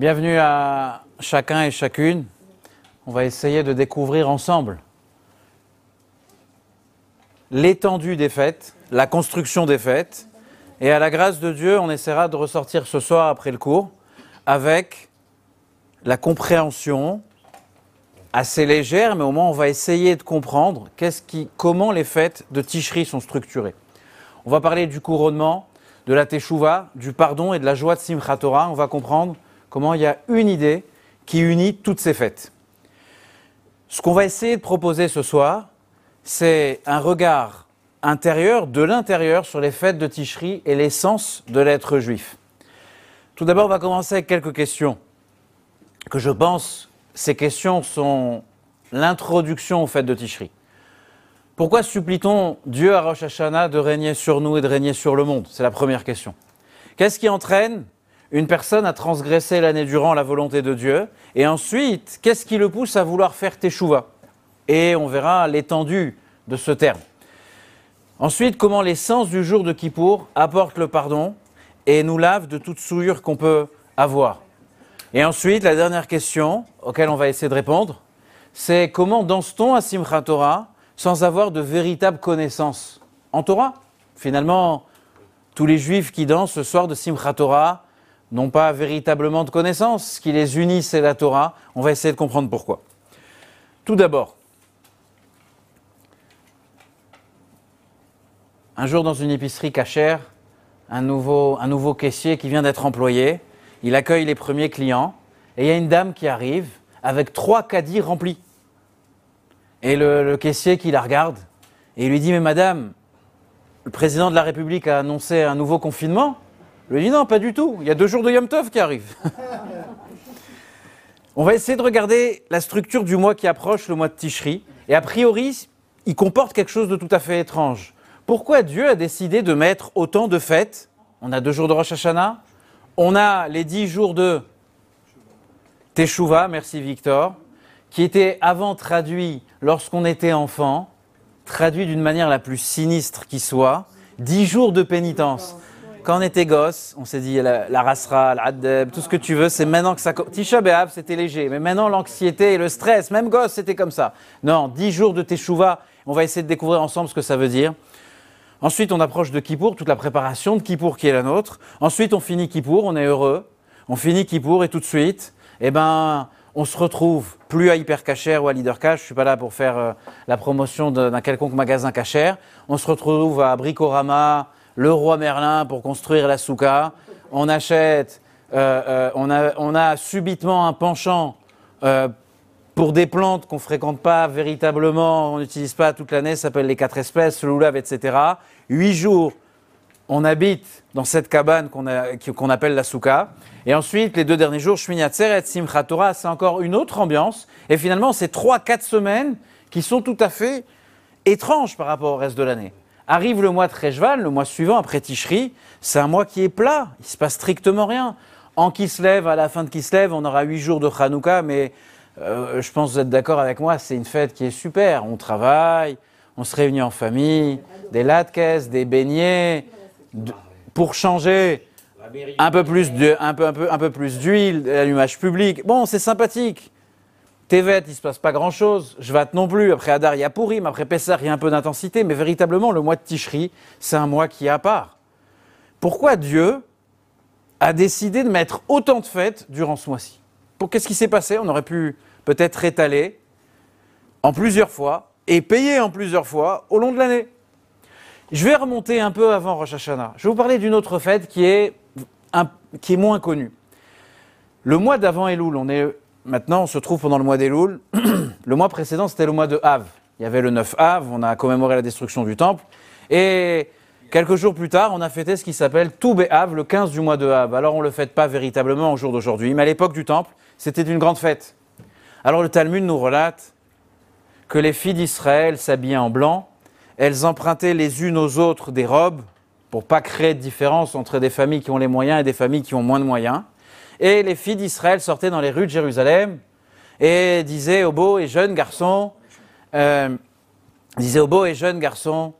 Bienvenue à chacun et chacune. On va essayer de découvrir ensemble l'étendue des fêtes, la construction des fêtes. Et à la grâce de Dieu, on essaiera de ressortir ce soir après le cours avec la compréhension assez légère, mais au moins on va essayer de comprendre comment les fêtes de Tishri sont structurées. On va parler du couronnement, de la Teshuvah, du pardon et de la joie de Simchat Torah. On va comprendre comment il y a une idée qui unit toutes ces fêtes. Ce qu'on va essayer de proposer ce soir, c'est un regard intérieur, de l'intérieur, sur les fêtes de Tishri et l'essence de l'être juif. Tout d'abord, on va commencer avec quelques questions que je pense, ces questions sont l'introduction aux fêtes de Tishri. Pourquoi supplie-t-on Dieu à Rosh Hashanah de régner sur nous et de régner sur le monde? C'est la première question. Qu'est-ce qui entraîne une personne à transgresser l'année durant la volonté de Dieu Et ensuite, qu'est-ce qui le pousse à vouloir faire Teshuvah Et on verra l'étendue de ce terme. Ensuite, comment l'essence du jour de Kippour apporte le pardon et nous lave de toute souillure qu'on peut avoir. Et ensuite, la dernière question auquel on va essayer de répondre, c'est comment danse-t-on à Simchat Torah sans avoir de véritable connaissance en Torah? Finalement, tous les juifs qui dansent ce soir de Simchat Torah n'ont pas véritablement de connaissance. Ce qui les unit, c'est la Torah. On va essayer de comprendre pourquoi. Tout d'abord, un jour dans une épicerie cachère, un nouveau, caissier qui vient d'être employé, il accueille les premiers clients et il y a une dame qui arrive avec trois caddies remplis. Et le, caissier qui la regarde et lui dit Mais madame, le président de la République a annoncé un nouveau confinement Il lui dit Non, pas du tout. Il y a deux jours de Yom Tov qui arrivent. On va essayer de regarder la structure du mois qui approche, le mois de Tishri. Et a priori, il comporte quelque chose de tout à fait étrange. Pourquoi Dieu a décidé de mettre autant de fêtes On a deux jours de Rosh Hashanah, on a les dix jours de Teshuvah, merci Victor qui était avant traduit lorsqu'on était enfant, traduit d'une manière la plus sinistre qui soit, dix jours de pénitence. Quand on était gosse, on s'est dit la, la rasra, tout ce que tu veux, c'est maintenant que ça. Tisha B'Av, c'était léger, mais maintenant l'anxiété et le stress, même gosse, c'était comme ça. Non, dix jours de Teshuvah, on va essayer de découvrir ensemble ce que ça veut dire. Ensuite, on approche de Kippour, toute la préparation de Kippour qui est la nôtre. Ensuite, on finit Kippour, on est heureux. On finit Kippour et tout de suite, eh ben, on se retrouve plus à Hypercacher ou à Leader Cash, je suis pas là pour faire euh, la promotion d'un quelconque magasin cachère. On se retrouve à Bricorama, le roi Merlin pour construire la souka. On achète, euh, euh, on, a, subitement un penchant pour des plantes qu'on ne fréquente pas véritablement, on n'utilise pas toute l'année, ça s'appelle les quatre espèces, le loulav, etc. Huit jours on habite dans cette cabane qu'on appelle la souka. Et ensuite, les deux derniers jours, Shmini Atzeret, Simchat Torah, c'est encore une autre ambiance. Et finalement, c'est trois, quatre semaines qui sont tout à fait étranges par rapport au reste de l'année. Arrive le mois de Rejval, le mois suivant, après Tishri, c'est un mois qui est plat, il se passe strictement rien. En Kislev, à la fin de Kislev, on aura huit jours de Hanouka, mais euh, je pense que vous êtes d'accord avec moi, c'est une fête qui est super. On travaille, on se réunit en famille, des latkes, des beignets, pour changer un peu plus de, un peu, d'huile, l'allumage public. Bon, c'est sympathique. Tevet, il se passe pas grand chose. Jvat non plus. Après Adar, il y a Pourim. Après Pessah, il y a un peu d'intensité. Mais véritablement, le mois de Tishri, c'est un mois qui est à part. Pourquoi Dieu a décidé de mettre autant de fêtes durant ce mois-ci? Qu'est-ce qui s'est passé? On aurait pu peut-être étaler en plusieurs fois et payer en plusieurs fois au long de l'année. Je vais remonter un peu avant Rosh Hashanah. Je vais vous parler d'une autre fête qui est, qui est moins connue. Le mois d'avant Elul, on est maintenant, on se trouve pendant le mois d'Elul. le mois précédent, c'était le mois de Av. Il y avait le 9 Av, on a commémoré la destruction du temple. Et quelques jours plus tard, on a fêté ce qui s'appelle Toubé Av, le 15 du mois de Av. Alors on ne le fête pas véritablement au jour d'aujourd'hui, mais à l'époque du temple, c'était une grande fête. Alors le Talmud nous relate que les filles d'Israël s'habillaient en blanc elles empruntaient les unes aux autres des robes pour pas créer de différence entre des familles qui ont les moyens et des familles qui ont moins de moyens. Et les filles d'Israël sortaient dans les rues de Jérusalem et disaient aux beaux et jeunes garçons, euh, garçons,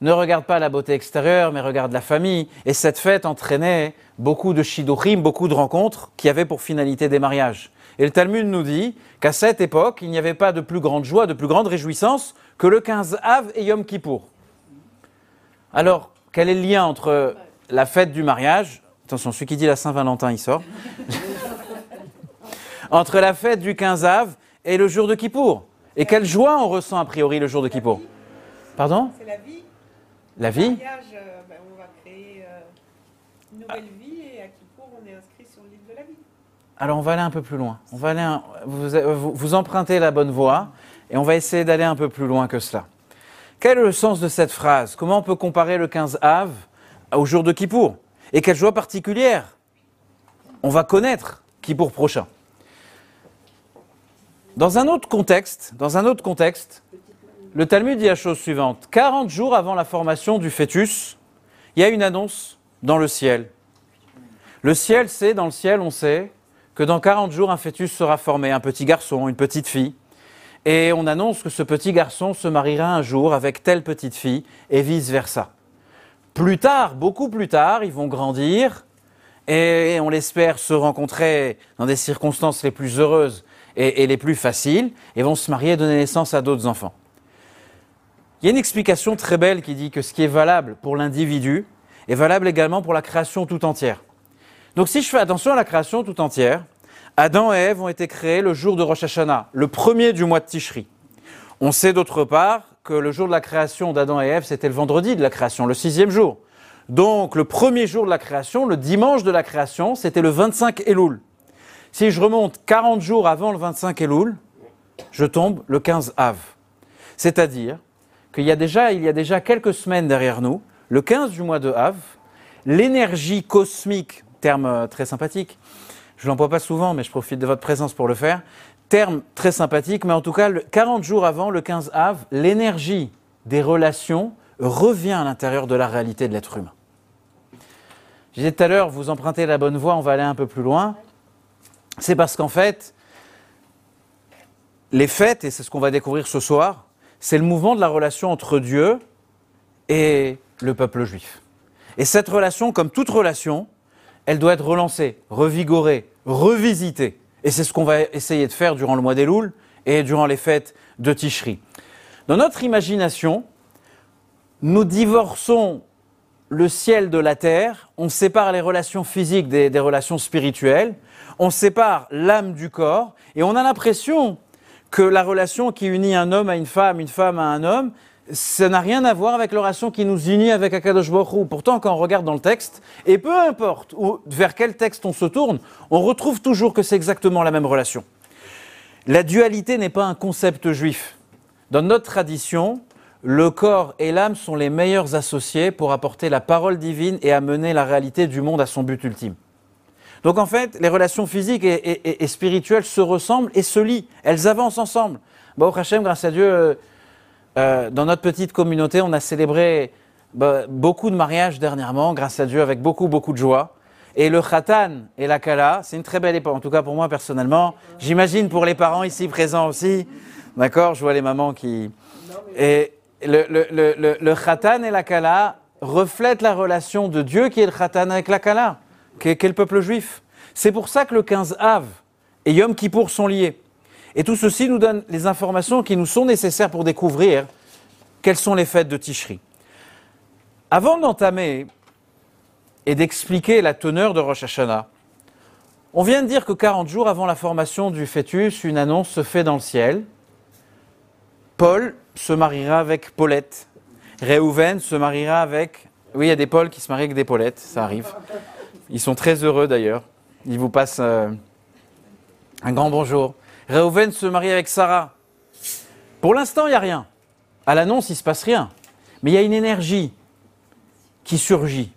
ne regarde pas la beauté extérieure, mais regarde la famille. Et cette fête entraînait beaucoup de shidorim, beaucoup de rencontres qui avaient pour finalité des mariages. Et le Talmud nous dit qu'à cette époque, il n'y avait pas de plus grande joie, de plus grande réjouissance que le 15 Av et Yom Kippour. Alors, quel est le lien entre la fête du mariage Attention, celui qui dit la Saint-Valentin, il sort. entre la fête du 15 Av et le jour de Kippour. Et quelle joie on ressent a priori le jour de Kippour Pardon C'est la vie. La vie mariage, euh, ben, on va créer euh, une nouvelle vie et à Kippour, on est inscrit sur l'île de la vie. Alors on va aller un peu plus loin. On va aller un- vous, vous- vous empruntez la bonne voie et on va essayer d'aller un peu plus loin que cela. Quel est le sens de cette phrase? Comment on peut comparer le 15 Av au jour de Kippour? Et quelle joie particulière on va connaître Kippour prochain Dans un autre contexte, dans un autre contexte, le Talmud dit la chose suivante 40 jours avant la formation du fœtus, il y a une annonce dans le ciel. Le ciel, c'est dans le ciel, on sait que dans 40 jours, un fœtus sera formé, un petit garçon, une petite fille. Et on annonce que ce petit garçon se mariera un jour avec telle petite fille et vice-versa. Plus tard, beaucoup plus tard, ils vont grandir et on l'espère se rencontrer dans des circonstances les plus heureuses et, les plus faciles et vont se marier et donner naissance à d'autres enfants. Il y a une explication très belle qui dit que ce qui est valable pour l'individu est valable également pour la création tout entière. Donc si je fais attention à la création tout entière, Adam et Ève ont été créés le jour de Rosh Hashanah, le premier du mois de Tishri. On sait d'autre part le jour de la création d'Adam et Ève, c'était le vendredi de la création, le sixième jour. Donc le premier jour de la création, le dimanche de la création, c'était le 25 Elul. Si je remonte 40 jours avant le 25 Elul, je tombe le 15 Av. C'est-à-dire qu'il y a déjà, y a déjà quelques semaines derrière nous, le 15 du mois de Av, l'énergie cosmique, terme euh, très sympathique, je l'emploie pas souvent, mais je profite de votre présence pour le faire, terme très sympathique, mais en tout cas, le- 40 jours avant, le 15 Av, l'énergie des relations revient à l'intérieur de la réalité de l'être humain. Je disais tout à l'heure, vous empruntez la bonne voie, on va aller un peu plus loin. C'est parce qu'en fait, les fêtes, et c'est ce qu'on va découvrir ce soir, c'est le mouvement de la relation entre Dieu et le peuple juif. Et cette relation, comme toute relation, elle doit être relancée, revigorée, revisitée. Et c'est ce qu'on va essayer de faire durant le mois des Louls et durant les fêtes de Tishri. Dans notre imagination, nous divorçons le ciel de la terre, on sépare les relations physiques des relations spirituelles, on sépare l'âme du corps, et on a l'impression que la relation qui unit un homme à une femme, une femme à un homme, ça n'a rien à voir avec la relation qui nous unit avec Akadosh Baruch. Pourtant, quand on regarde dans le texte, et peu importe vers quel texte on se tourne, on retrouve toujours que c'est exactement la même relation. La dualité n'est pas un concept juif. Dans notre tradition, le corps et l'âme sont les meilleurs associés pour apporter la parole divine et amener la réalité du monde à son but ultime. Donc en fait, les relations physiques et, et- spirituelles se ressemblent et se lient. Elles avancent ensemble. Au Hachem, grâce à Dieu, euh, dans notre petite communauté, on a célébré bah, beaucoup de mariages dernièrement, grâce à Dieu, avec beaucoup, beaucoup de joie. Et le Khatan et la Kala, c'est une très belle époque, en tout cas pour moi personnellement. J'imagine pour les parents ici présents aussi. D'accord Je vois les mamans qui. Et le, le Khatan et la Kala reflètent la relation de Dieu qui est le Khatan avec la Kala, qui est, qui est le peuple juif. C'est pour ça que le 15 Av et Yom Kippour sont liés. Et tout ceci nous donne les informations qui nous sont nécessaires pour découvrir quelles sont les fêtes de Tishri. Avant d'entamer et d'expliquer la teneur de Rosh Hashanah, on vient de dire que 40 jours avant la formation du fœtus, une annonce se fait dans le ciel. Paul se mariera avec Paulette. Réhouven se mariera avec... Oui, il y a des Pauls qui se marient avec des Paulettes, ça arrive. Ils sont très heureux d'ailleurs. Ils vous passent euh, un grand bonjour. Réhouven se marie avec Sarah. Pour l'instant, il n'y a rien. À l'annonce, il ne se passe rien. Mais il y a une énergie qui surgit.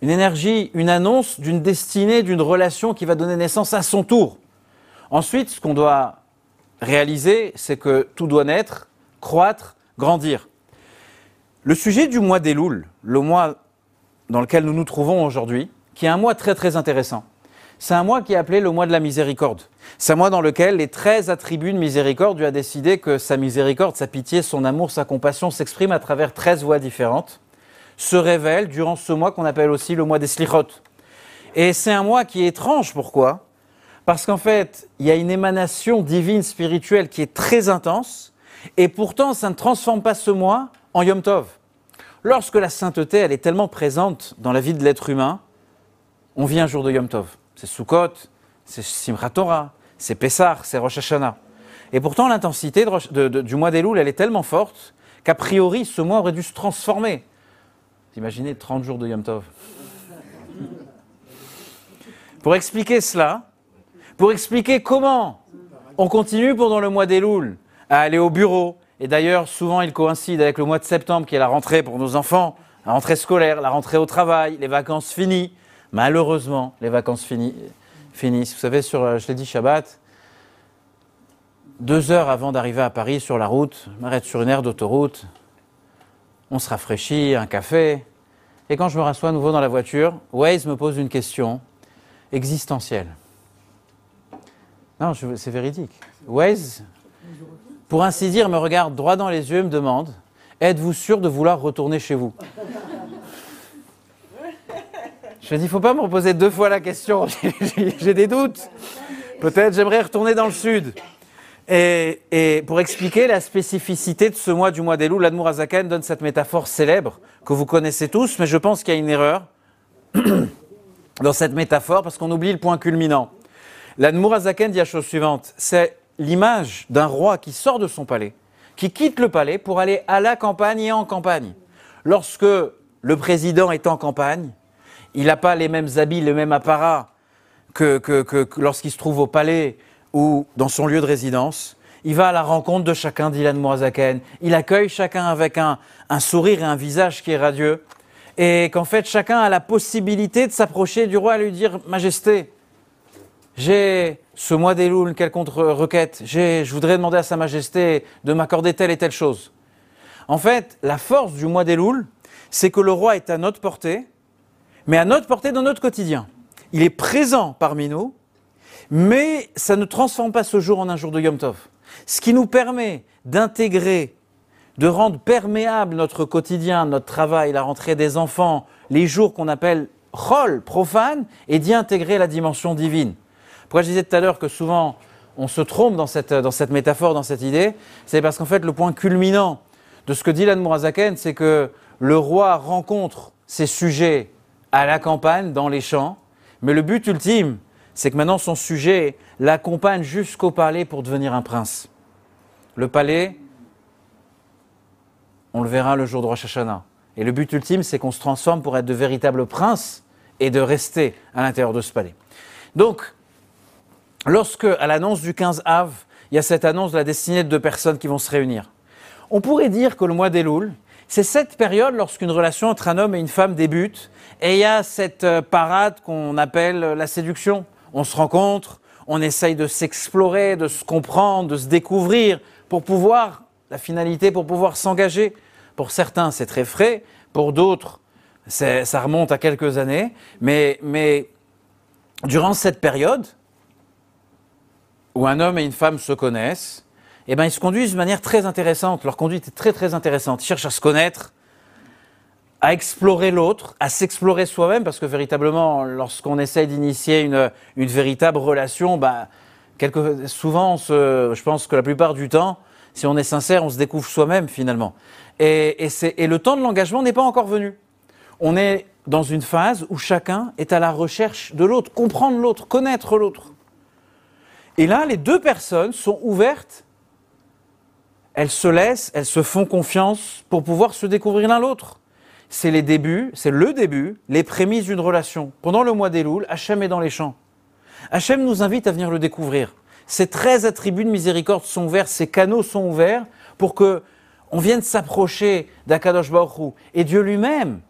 Une énergie, une annonce d'une destinée, d'une relation qui va donner naissance à son tour. Ensuite, ce qu'on doit réaliser, c'est que tout doit naître, croître, grandir. Le sujet du mois d'Elul, le mois dans lequel nous nous trouvons aujourd'hui, qui est un mois très très intéressant, c'est un mois qui est appelé le mois de la miséricorde. C'est un mois dans lequel les 13 attributs de miséricorde, Dieu a décidé que sa miséricorde, sa pitié, son amour, sa compassion s'expriment à travers 13 voies différentes, se révèlent durant ce mois qu'on appelle aussi le mois des slichot. Et c'est un mois qui est étrange, pourquoi? Parce qu'en fait, il y a une émanation divine spirituelle qui est très intense, et pourtant ça ne transforme pas ce mois en Yom Tov. Lorsque la sainteté, elle est tellement présente dans la vie de l'être humain, on vit un jour de Yom Tov. C'est Sukkot, c'est Simchat Torah, c'est Pessah, c'est Rosh Hashanah. Et pourtant, l'intensité du mois des elle est tellement forte qu'a priori, ce mois aurait dû se transformer. Imaginez 30 jours de Yom Tov. Pour expliquer cela, pour expliquer comment on continue pendant le mois des à aller au bureau, et d'ailleurs souvent il coïncide avec le mois de septembre qui est la rentrée pour nos enfants, la rentrée scolaire, la rentrée au travail, les vacances finies. Malheureusement, les vacances finissent. Vous savez, sur, euh, je l'ai dit, Shabbat, deux heures avant d'arriver à Paris sur la route, je m'arrête sur une aire d'autoroute, on se rafraîchit, un café, et quand je me rassois à nouveau dans la voiture, Waze me pose une question existentielle. Non, c'est véridique. Waze, pour ainsi dire, me regarde droit dans les yeux et me demande Êtes-vous sûr de vouloir retourner chez vous? Je dis, il ne faut pas me reposer deux fois la question, j'ai des doutes. Peut-être j'aimerais retourner dans le sud. Et, pour expliquer la spécificité de ce mois du mois des loups, l'Admour donne cette métaphore célèbre que vous connaissez tous, mais je pense qu'il y a une erreur dans cette métaphore parce qu'on oublie le point culminant. L'Admour dit la chose suivante c'est l'image d'un roi qui sort de son palais, qui quitte le palais pour aller à la campagne et en campagne. Lorsque le président est en campagne, il n'a pas les mêmes habits, le même apparat que, lorsqu'il se trouve au palais ou dans son lieu de résidence. Il va à la rencontre de chacun, d'Ilan Mourazaken. Il accueille chacun avec un, sourire et un visage qui est radieux. Et qu'en fait, chacun a la possibilité de s'approcher du roi et lui dire Majesté, j'ai ce mois des louls, quelle contre-requête Je voudrais demander à Sa Majesté de m'accorder telle et telle chose. En fait, la force du mois des louls, c'est que le roi est à notre portée, mais à notre portée dans notre quotidien. Il est présent parmi nous, mais ça ne transforme pas ce jour en un jour de Yom Tov. Ce qui nous permet d'intégrer, de rendre perméable notre quotidien, notre travail, la rentrée des enfants, les jours qu'on appelle rôle profane, et d'y intégrer la dimension divine. Pourquoi je disais tout à l'heure que souvent on se trompe dans cette, dans cette métaphore, dans cette idée? C'est parce qu'en fait le point culminant de ce que dit l'Anne c'est que le roi rencontre ses sujets à la campagne, dans les champs. Mais le but ultime, c'est que maintenant son sujet l'accompagne jusqu'au palais pour devenir un prince. Le palais, on le verra le jour de Rosh Hashanah. Et le but ultime, c'est qu'on se transforme pour être de véritables princes et de rester à l'intérieur de ce palais. Donc, lorsque, à l'annonce du 15 Av, il y a cette annonce de la destinée de deux personnes qui vont se réunir, on pourrait dire que le mois d'Elul, c'est cette période lorsqu'une relation entre un homme et une femme débute et il y a cette euh, parade qu'on appelle euh, la séduction. On se rencontre, on essaye de s'explorer, de se comprendre, de se découvrir pour pouvoir, la finalité, pour pouvoir s'engager. Pour certains, c'est très frais, pour d'autres, ça remonte à quelques années, mais, durant cette période où un homme et une femme se connaissent, eh ben, ils se conduisent de manière très intéressante. Leur conduite est très très intéressante. Ils cherchent à se connaître, à explorer l'autre, à s'explorer soi-même, parce que véritablement, lorsqu'on essaye d'initier une, une, véritable relation, bah, quelque, souvent, je pense que la plupart du temps, si on est sincère, on se découvre soi-même finalement. Et, et, et le temps de l'engagement n'est pas encore venu. On est dans une phase où chacun est à la recherche de l'autre, comprendre l'autre, connaître l'autre. Et là, les deux personnes sont ouvertes elles se laissent, elles se font confiance pour pouvoir se découvrir l'un l'autre. C'est les débuts, c'est le début, les prémices d'une relation. Pendant le mois des Louls, Hachem est dans les champs. Hachem nous invite à venir le découvrir. Ces 13 attributs de miséricorde sont ouverts, ces canaux sont ouverts pour que on vienne s'approcher d'Akadosh Baruch Et Dieu lui-même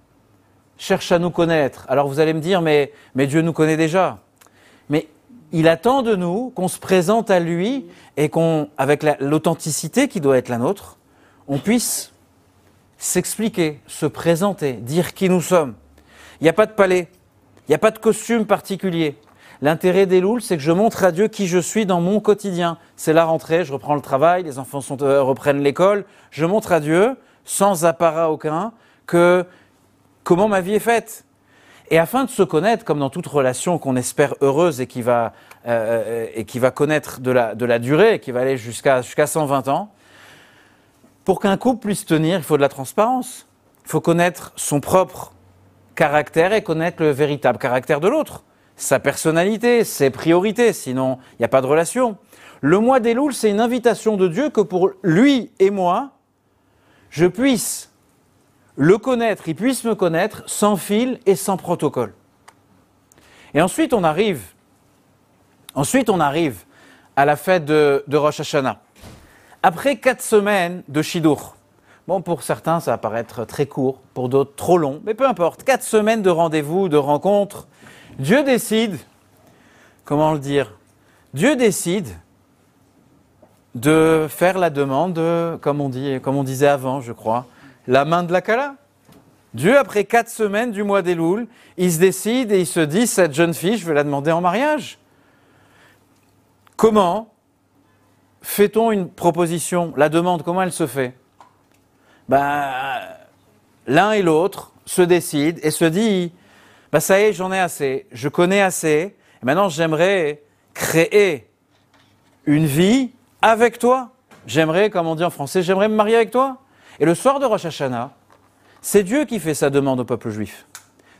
cherche à nous connaître. Alors vous allez me dire, mais, mais Dieu nous connaît déjà. Mais il attend de nous qu'on se présente à lui et qu'on, avec l'authenticité qui doit être la nôtre, on puisse s'expliquer, se présenter, dire qui nous sommes. Il n'y a pas de palais, il n'y a pas de costume particulier. L'intérêt des louls, c'est que je montre à Dieu qui je suis dans mon quotidien. C'est la rentrée, je reprends le travail, les enfants sont, euh, reprennent l'école. Je montre à Dieu, sans apparat aucun, que comment ma vie est faite. Et afin de se connaître, comme dans toute relation qu'on espère heureuse et qui va, euh, et qui va connaître de la, de la durée, qui va aller jusqu'à jusqu'à 120 ans, pour qu'un couple puisse tenir, il faut de la transparence. Il faut connaître son propre caractère et connaître le véritable caractère de l'autre, sa personnalité, ses priorités, sinon il n'y a pas de relation. Le mois des louls, c'est une invitation de Dieu que pour lui et moi, je puisse le connaître, il puisse me connaître sans fil et sans protocole. Et ensuite, on arrive, ensuite on arrive à la fête de, de Rosh Hashanah. Après quatre semaines de Shidur, bon, pour certains, ça va paraître très court, pour d'autres, trop long, mais peu importe, quatre semaines de rendez-vous, de rencontres, Dieu décide, comment le dire Dieu décide de faire la demande, de, comme on, comme on disait avant, je crois, la main de la Kala. Dieu, après quatre semaines du mois des Louls, il se décide et il se dit cette jeune fille, je vais la demander en mariage. Comment fait-on une proposition La demande, comment elle se fait? Ben, L'un et l'autre se décident et se disent ben, ça y est, j'en ai assez, je connais assez, maintenant j'aimerais créer une vie avec toi. J'aimerais, comme on dit en français, j'aimerais me marier avec toi. Et le soir de Rosh Hashanah, c'est Dieu qui fait sa demande au peuple juif.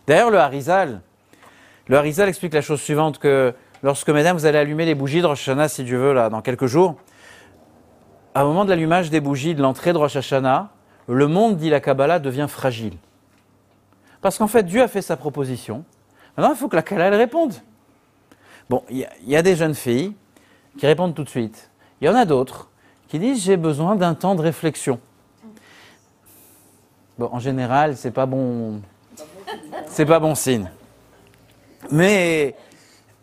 D'ailleurs, le Harizal, le Harizal explique la chose suivante que lorsque, mesdames, vous allez allumer les bougies de Rosh Hashanah, si Dieu veut, là, dans quelques jours, à un moment de l'allumage des bougies de l'entrée de Rosh Hashanah, le monde, dit la Kabbalah, devient fragile. Parce qu'en fait, Dieu a fait sa proposition. Maintenant, il faut que la Kabbalah réponde. Bon, il y, y, a des jeunes filles qui répondent tout de suite. Il y en a d'autres qui disent j'ai besoin d'un temps de réflexion. Bon, en général, c'est pas bon, c'est pas bon signe. Mais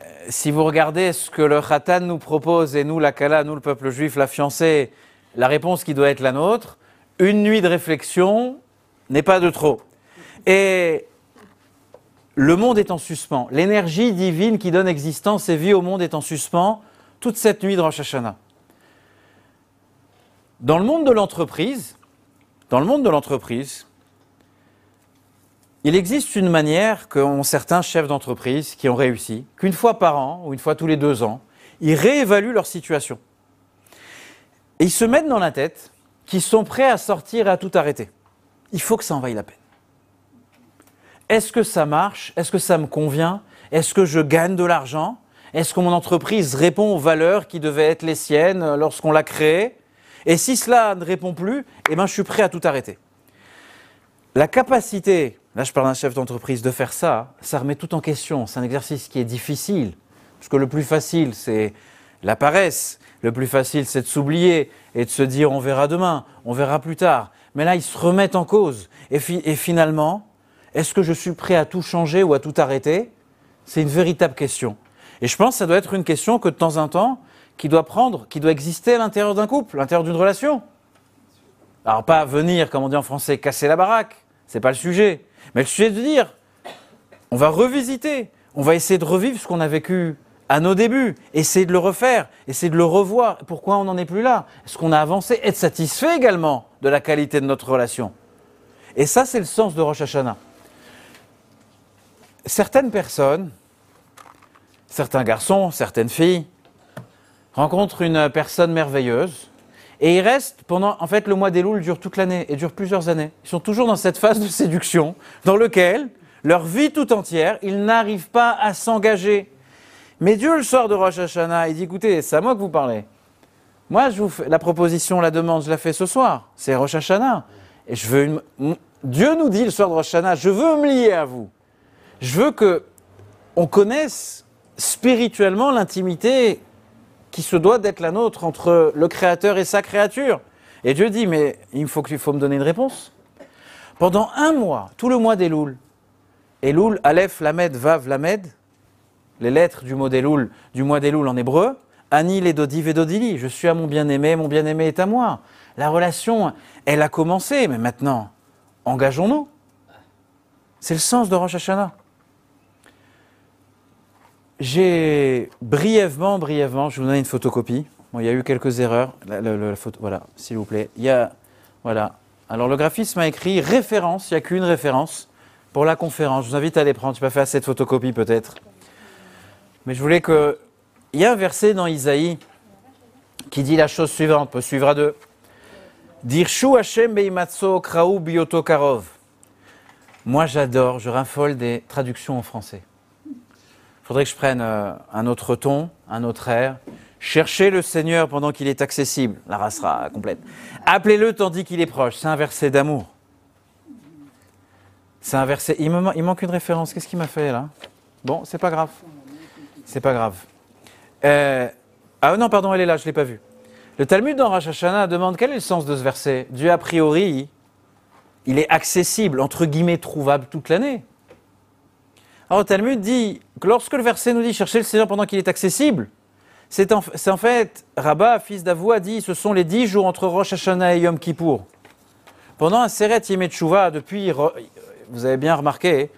euh, si vous regardez ce que le Khatan nous propose et nous, la Kala, nous, le peuple juif, la fiancée, la réponse qui doit être la nôtre, une nuit de réflexion n'est pas de trop. Et le monde est en suspens. L'énergie divine qui donne existence et vie au monde est en suspens toute cette nuit de Rosh Hashanah. Dans le monde de l'entreprise, dans le monde de l'entreprise, il existe une manière qu'ont certains chefs d'entreprise qui ont réussi, qu'une fois par an ou une fois tous les deux ans, ils réévaluent leur situation. Et ils se mettent dans la tête qu'ils sont prêts à sortir et à tout arrêter. Il faut que ça en vaille la peine. Est-ce que ça marche? Est-ce que ça me convient? Est-ce que je gagne de l'argent? Est-ce que mon entreprise répond aux valeurs qui devaient être les siennes lorsqu'on l'a créée? Et si cela ne répond plus, eh ben, je suis prêt à tout arrêter. La capacité, là je parle d'un chef d'entreprise, de faire ça, ça remet tout en question. C'est un exercice qui est difficile. Parce que le plus facile, c'est la paresse. Le plus facile, c'est de s'oublier et de se dire on verra demain, on verra plus tard. Mais là, ils se remettent en cause. Et, fi et finalement, est-ce que je suis prêt à tout changer ou à tout arrêter? C'est une véritable question. Et je pense que ça doit être une question que de temps en temps, qui doit prendre, qui doit exister à l'intérieur d'un couple, à l'intérieur d'une relation. Alors pas venir, comme on dit en français, casser la baraque, c'est pas le sujet. Mais le sujet de dire, on va revisiter, on va essayer de revivre ce qu'on a vécu à nos débuts, essayer de le refaire, essayer de le revoir. Pourquoi on n'en est plus là? Est-ce qu'on a avancé? Être satisfait également de la qualité de notre relation. Et ça, c'est le sens de Rosh Hashanah. Certaines personnes, certains garçons, certaines filles, rencontrent une personne merveilleuse, et ils restent pendant. En fait, le mois des louls dure toute l'année et dure plusieurs années. Ils sont toujours dans cette phase de séduction dans laquelle, leur vie tout entière, ils n'arrivent pas à s'engager. Mais Dieu, le soir de Rosh Hashanah, il dit écoutez, c'est à moi que vous parlez. Moi, je fais la proposition, la demande, je la fais ce soir. C'est Rosh Hashanah. Et je veux. Dieu nous dit le soir de Rosh Hashanah je veux me lier à vous. Je veux que on connaisse spirituellement l'intimité qui se doit d'être la nôtre entre le Créateur et sa créature. Et Dieu dit, mais il faut, qu'il faut me donner une réponse. Pendant un mois, tout le mois des Louls, Elul, Aleph, Lamed, Vav, Lamed, les lettres du mot d'Elul, du mois en hébreu, Ani, Ledodi, Vedodili, je suis à mon bien-aimé, mon bien-aimé est à moi. La relation, elle a commencé, mais maintenant, engageons-nous. C'est le sens de Rosh Hashanah. J'ai brièvement, brièvement, je vous donner une photocopie. Il y a eu quelques erreurs. La, photo, voilà, s'il vous plaît. Il voilà. Alors le graphisme a écrit référence. Il n'y a qu'une référence pour la conférence. Je vous invite à les prendre. N'ai pas fait assez de photocopies peut-être, mais je voulais que. Il y a un verset dans Isaïe qui dit la chose suivante. Peut suivre à deux. Dirshu Hashem beimatso kraou bioto karov. Moi, j'adore, je raffole des traductions en français. Il faudrait que je prenne euh, un autre ton, un autre air. Cherchez le Seigneur pendant qu'il est accessible. La race sera complète. Appelez-le tandis qu'il est proche. C'est un verset d'amour. C'est un verset. Il, il manque une référence. Qu'est-ce qu'il m'a fait là? Bon, c'est pas grave. C'est pas grave. Euh, Ah non, pardon, elle est là, je ne l'ai pas vue. Le Talmud dans Rosh Hashanah demande quel est le sens de ce verset. Dieu, a priori, il est accessible, entre guillemets, trouvable toute l'année. Alors, le Talmud dit que lorsque le verset nous dit chercher le Seigneur pendant qu'il est accessible, c'est en, fait, Rabat, fils d'Avou, a dit ce sont les dix jours entre Rosh Hashanah et Yom Kippour. Pendant un Seret Yom Teshuvah, depuis, vous avez bien remarqué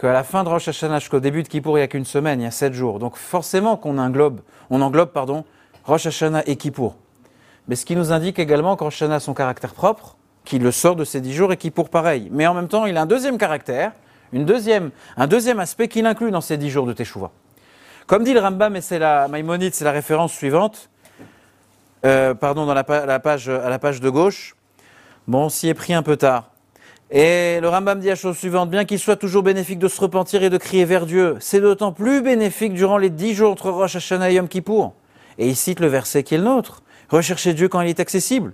qu'à la fin de Rosh Hashanah jusqu'au début de Kippour, il n'y a qu'une semaine, il y a sept jours. Donc forcément qu'on englobe, on englobe pardon, Rosh Hashanah et Kippour. Mais ce qui nous indique également que Rosh Hashanah a son caractère propre, qu'il le sort de ces dix jours et Kippour pareil. Mais en même temps, il a un deuxième caractère, une deuxième, un deuxième aspect qu'il inclut dans ces dix jours de Teshuvah. Comme dit le Rambam, et c'est la Maïmonide, c'est la référence suivante, euh, pardon, dans la page, à la page de gauche, bon, on s'y est pris un peu tard. Et le Rambam dit la chose suivante, bien qu'il soit toujours bénéfique de se repentir et de crier vers Dieu, c'est d'autant plus bénéfique durant les dix jours entre Rosh Hashanah et Yom Kippour. Et il cite le verset qui est le nôtre. Recherchez Dieu quand il est accessible.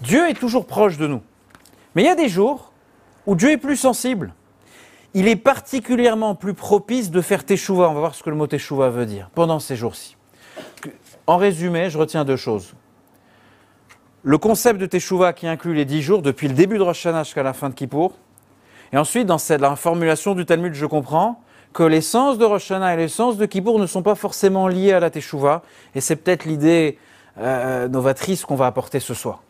Dieu est toujours proche de nous. Mais il y a des jours où Dieu est plus sensible. Il est particulièrement plus propice de faire teshuva. On va voir ce que le mot teshuva veut dire pendant ces jours-ci. En résumé, je retiens deux choses. Le concept de teshuva qui inclut les dix jours depuis le début de Rosh Hashanah jusqu'à la fin de Kippour. Et ensuite, dans cette, la formulation du Talmud, je comprends que l'essence de Rosh Hashanah et l'essence de Kippour ne sont pas forcément liés à la teshuva. Et c'est peut-être l'idée euh, novatrice qu'on va apporter ce soir.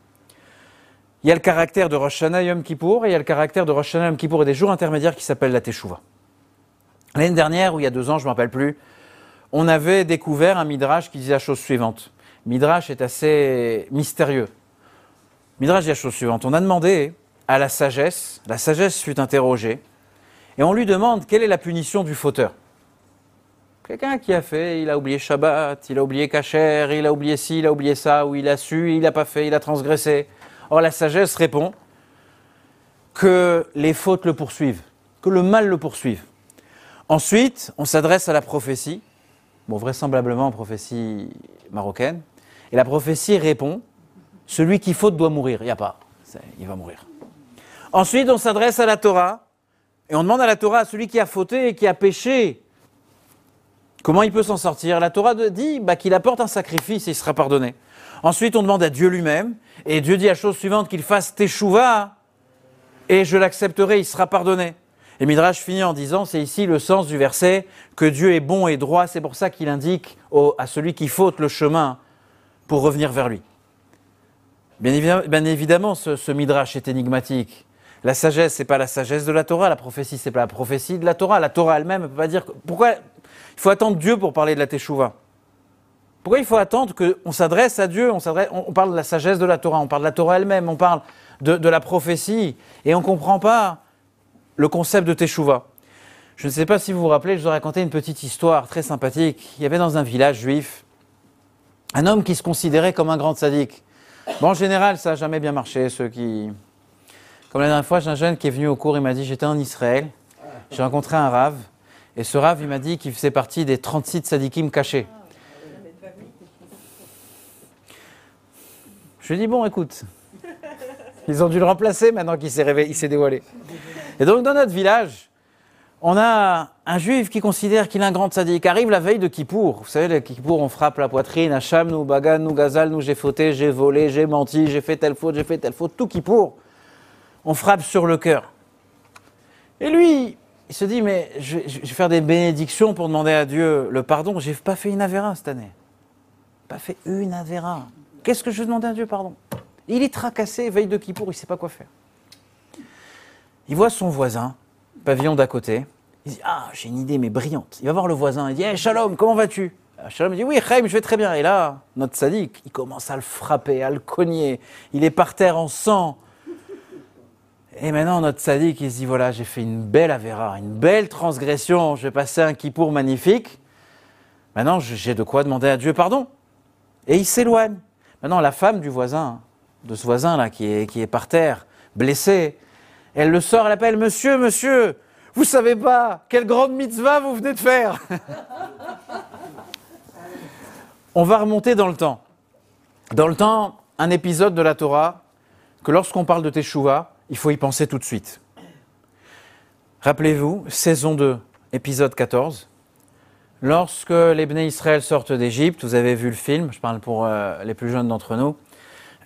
Il y a le caractère de Rosh Hashanah et Yom Kippour, et il y a le caractère de Rosh Hashanah et Yom Kippour et des jours intermédiaires qui s'appellent la Teshuvah. L'année dernière, ou il y a deux ans, je ne me rappelle plus, on avait découvert un Midrash qui disait la chose suivante. Midrash est assez mystérieux. Midrash dit la. On a demandé à la sagesse, la sagesse fut interrogée, et on lui demande quelle est la punition du fauteur. Quelqu'un qui a fait, il a oublié Shabbat, il a oublié Kacher, il a oublié ci, il a oublié ça, ou il a su, il n'a pas fait, il a transgressé. Or, la sagesse répond que les fautes le poursuivent, que le mal le poursuive. Ensuite, on s'adresse à la prophétie, bon, vraisemblablement prophétie marocaine, et la prophétie répond celui qui faute doit mourir. Il n'y a pas, il va mourir. Ensuite, on s'adresse à la Torah, et on demande à la Torah, à celui qui a fauté et qui a péché, comment il peut s'en sortir? La Torah dit bah, qu'il apporte un sacrifice et il sera pardonné. Ensuite, on demande à Dieu lui-même, et Dieu dit la chose suivante, qu'il fasse teshuva, et je l'accepterai, il sera pardonné. Et Midrash finit en disant, c'est ici le sens du verset, que Dieu est bon et droit, c'est pour ça qu'il indique à celui qui faute le chemin pour revenir vers lui. Bien évidemment, ce, Midrash est énigmatique. La sagesse, c'est pas la sagesse de la Torah, la prophétie, c'est pas la prophétie de la Torah. La Torah elle-même ne peut pas dire. que- Pourquoi il faut attendre Dieu pour parler de la Teshuvah Pourquoi il faut attendre qu'on s'adresse à Dieu on, parle de la sagesse de la Torah, on parle de la Torah elle-même, on parle de, de la prophétie, et on ne comprend pas le concept de Teshuvah. Je ne sais pas si vous vous rappelez, je vous ai raconté une petite histoire très sympathique. Il y avait dans un village juif un homme qui se considérait comme un grand sadique. Bon, en général, ça n'a jamais bien marché, ceux qui... Comme la dernière fois, j'ai un jeune qui est venu au cours, il m'a dit, j'étais en Israël, j'ai rencontré un rave, et ce rave, il m'a dit qu'il faisait partie des 36 sadikim cachés. Je lui ai dit, bon, écoute, ils ont dû le remplacer maintenant qu'il s'est réveillé, il s'est dévoilé. Et donc, dans notre village, on a un juif qui considère qu'il est un grand sadique. Arrive la veille de Kippour. Vous savez, le Kippour, on frappe la poitrine. Hacham, nous, Bagan, nous, Gazal, nous, j'ai fauté, j'ai volé, j'ai menti, j'ai fait telle faute, j'ai fait telle faute. Tout Kippour. On frappe sur le cœur. Et lui, il se dit, mais je, vais faire des bénédictions pour demander à Dieu le pardon. J'ai pas fait une avéra cette année. Pas fait une avéra. Qu'est-ce que je demander à Dieu pardon? Il est tracassé, veille de Kippour, il sait pas quoi faire. Il voit son voisin, pavillon d'à côté, Il dit Ah, j'ai une idée, mais brillante. Il va voir le voisin, il dit Hey, Shalom, comment vas-tu? Ah, Shalom dit Oui, Chaim, je vais très bien. Et là, notre sadique, il commence à le frapper, à le cogner. Il est par terre en sang. Et maintenant, notre sadique, il se dit Voilà, j'ai fait une belle avéra, une belle transgression. Je vais passer un kippour magnifique. Maintenant, j'ai de quoi demander à Dieu pardon. Et il s'éloigne. Maintenant, la femme du voisin, de ce voisin-là, qui est, qui est par terre, blessée, elle le sort, elle appelle Monsieur, monsieur, vous savez pas quelle grande mitzvah vous venez de faire On va remonter dans le temps. Dans le temps, un épisode de la Torah que lorsqu'on parle de Teshuvah, il faut y penser tout de suite. Rappelez-vous, saison 2, épisode 14. Lorsque les Bnei Israël sortent d'Égypte, vous avez vu le film, je parle pour euh, les plus jeunes d'entre nous,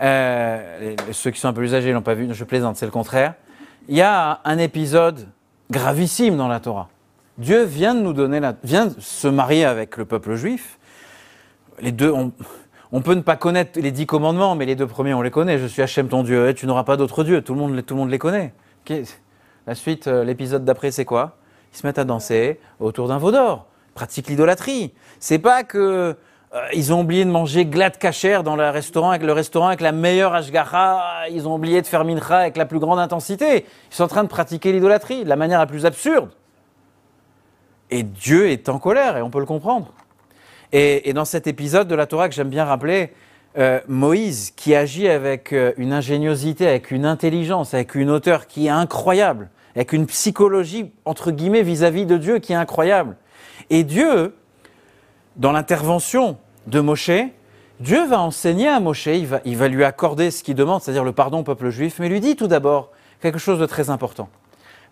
euh, ceux qui sont un peu plus âgés l'ont pas vu, je plaisante, c'est le contraire. Il y a un épisode gravissime dans la Torah. Dieu vient de nous donner la, vient se marier avec le peuple juif. Les deux, on, peut ne pas connaître les dix commandements, mais les deux premiers, on les connaît. Je suis Hachem ton Dieu, et tu n'auras pas d'autre Dieu. Tout le monde, tout le monde les connaît. La suite, euh, l'épisode d'après, c'est quoi? Ils se mettent à danser autour d'un veau d'or, pratiquent l'idolâtrie. C'est pas que ils ont oublié de manger glad kasher dans le restaurant avec le restaurant avec la meilleure ashgacha. Ils ont oublié de faire mincha avec la plus grande intensité. Ils sont en train de pratiquer l'idolâtrie de la manière la plus absurde. Et Dieu est en colère et on peut le comprendre. Et, et dans cet épisode de la Torah que j'aime bien rappeler, euh, Moïse qui agit avec euh, une ingéniosité, avec une intelligence, avec une hauteur qui est incroyable, avec une psychologie entre guillemets vis-à-vis de Dieu qui est incroyable. Et Dieu, dans l'intervention de Moshe, Dieu va enseigner à Moshe, il va, il va lui accorder ce qu'il demande, c'est-à-dire le pardon au peuple juif, mais lui dit tout d'abord quelque chose de très important.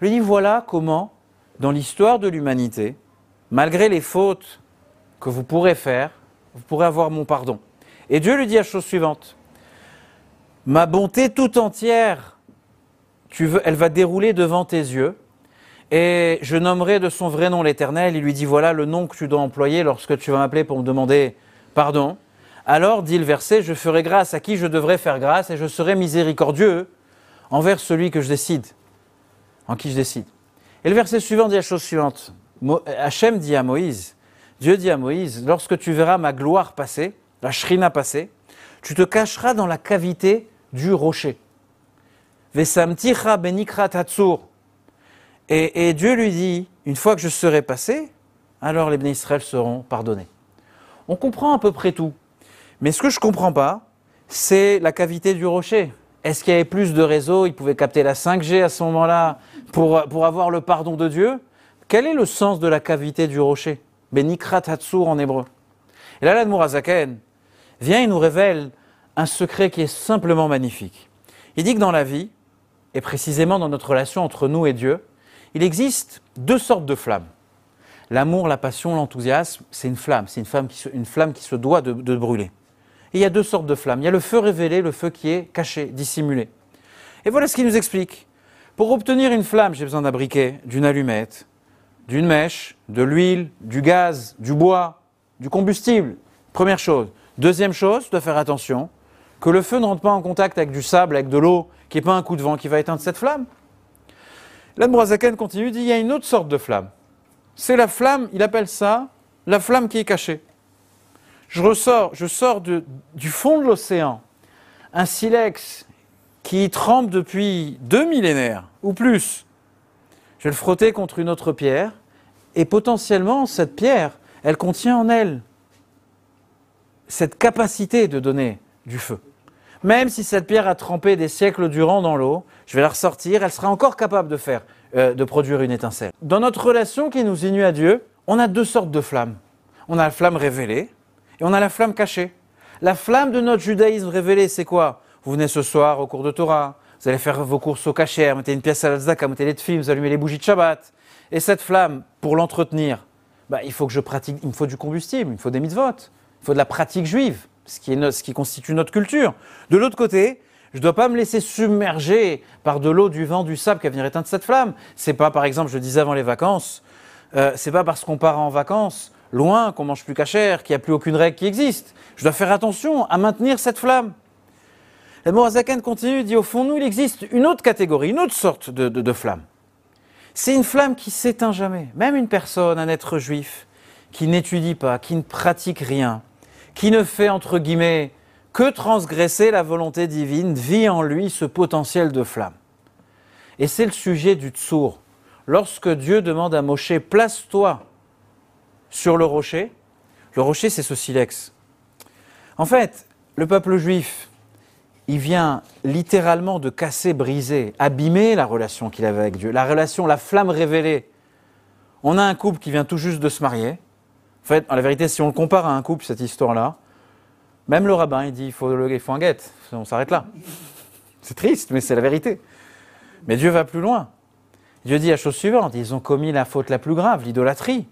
Il lui dit voilà comment, dans l'histoire de l'humanité, malgré les fautes que vous pourrez faire, vous pourrez avoir mon pardon. Et Dieu lui dit la chose suivante Ma bonté tout entière, elle va dérouler devant tes yeux, et je nommerai de son vrai nom l'Éternel. Il lui dit Voilà le nom que tu dois employer lorsque tu vas m'appeler pour me demander pardon. Alors, dit le verset Je ferai grâce à qui je devrais faire grâce, et je serai miséricordieux envers celui que je décide, en qui je décide. Et le verset suivant dit la chose suivante Hachem dit à Moïse Dieu dit à Moïse Lorsque tu verras ma gloire passer, la shrina passer, tu te cacheras dans la cavité du rocher. Benikra et Dieu lui dit, une fois que je serai passé, alors les bénis Israël seront pardonnés. On comprend à peu près tout. Mais ce que je ne comprends pas, c'est la cavité du rocher. Est-ce qu'il y avait plus de réseaux Ils pouvaient capter la 5G à ce moment-là pour, avoir le pardon de Dieu? Quel est le sens de la cavité du rocher? Benikrat Hatsur en hébreu. Et là, l'Admorazaken vient et nous révèle un secret qui est simplement magnifique. Il dit que dans la vie, et précisément dans notre relation entre nous et Dieu, il existe deux sortes de flammes. L'amour, la passion, l'enthousiasme, c'est une flamme, c'est une, flamme qui se- une flamme qui se doit de, brûler. Et il y a deux sortes de flammes. Il y a le feu révélé, le feu qui est caché, dissimulé. Et voilà ce qu'il nous explique. Pour obtenir une flamme, j'ai besoin d'un briquet, d'une allumette, d'une mèche, de l'huile, du gaz, du bois, du combustible. Première chose. Deuxième chose, tu dois faire attention que le feu ne rentre pas en contact avec du sable, avec de l'eau, qu'il n'y ait pas un coup de vent qui va éteindre cette flamme. L'Admorazaken continue, dit il y a une autre sorte de flamme. C'est la flamme, il appelle ça la flamme qui est cachée. Je ressors, sors du fond de l'océan un silex qui trempe depuis deux millénaires ou plus. Je vais le frotter contre une autre pierre et potentiellement cette pierre, elle contient en elle cette capacité de donner du feu. Même si cette pierre a trempé des siècles durant dans l'eau, je vais la ressortir, elle sera encore capable de faire, euh, de produire une étincelle. Dans notre relation qui nous unit à Dieu, on a deux sortes de flammes. On a la flamme révélée et on a la flamme cachée. La flamme de notre judaïsme révélé, c'est quoi? Vous venez ce soir au cours de Torah, vous allez faire vos courses au cachet, mettez une pièce à la tzedaka, mettez les tefilles, vous allumez les bougies de Shabbat. Et cette flamme, pour l'entretenir, bah, il faut que je pratique, il me faut du combustible, il me faut des mitzvot, il faut de la pratique juive, ce qui, est ce qui constitue notre culture. De l'autre côté, je ne dois pas me laisser submerger par de l'eau, du vent, du sable qui va venir éteindre cette flamme. C'est pas, par exemple, je le disais avant les vacances, euh, c'est pas parce qu'on part en vacances loin qu'on mange plus cachère, qu'il n'y a plus aucune règle qui existe. Je dois faire attention à maintenir cette flamme. La Morazakan continue, dit au fond, nous, il existe une autre catégorie, une autre sorte de, de- de flamme. C'est une flamme qui s'éteint jamais. Même une personne, un être juif, qui n'étudie pas, qui ne pratique rien, qui ne fait, entre guillemets, que transgresser la volonté divine, vit en lui ce potentiel de flamme. Et c'est le sujet du tsour. Lorsque Dieu demande à Moshe, place-toi sur le rocher, le rocher c'est ce silex. En fait, le peuple juif, il vient littéralement de casser, briser, abîmer la relation qu'il avait avec Dieu, la relation, la flamme révélée. On a un couple qui vient tout juste de se marier. En fait, en la vérité, si on le compare à un couple, cette histoire-là, même le rabbin, il dit il faut, il faut un guette, on s'arrête là. C'est triste, mais c'est la vérité. Mais Dieu va plus loin. Dieu dit la chose suivante ils ont commis la faute la plus grave, l'idolâtrie.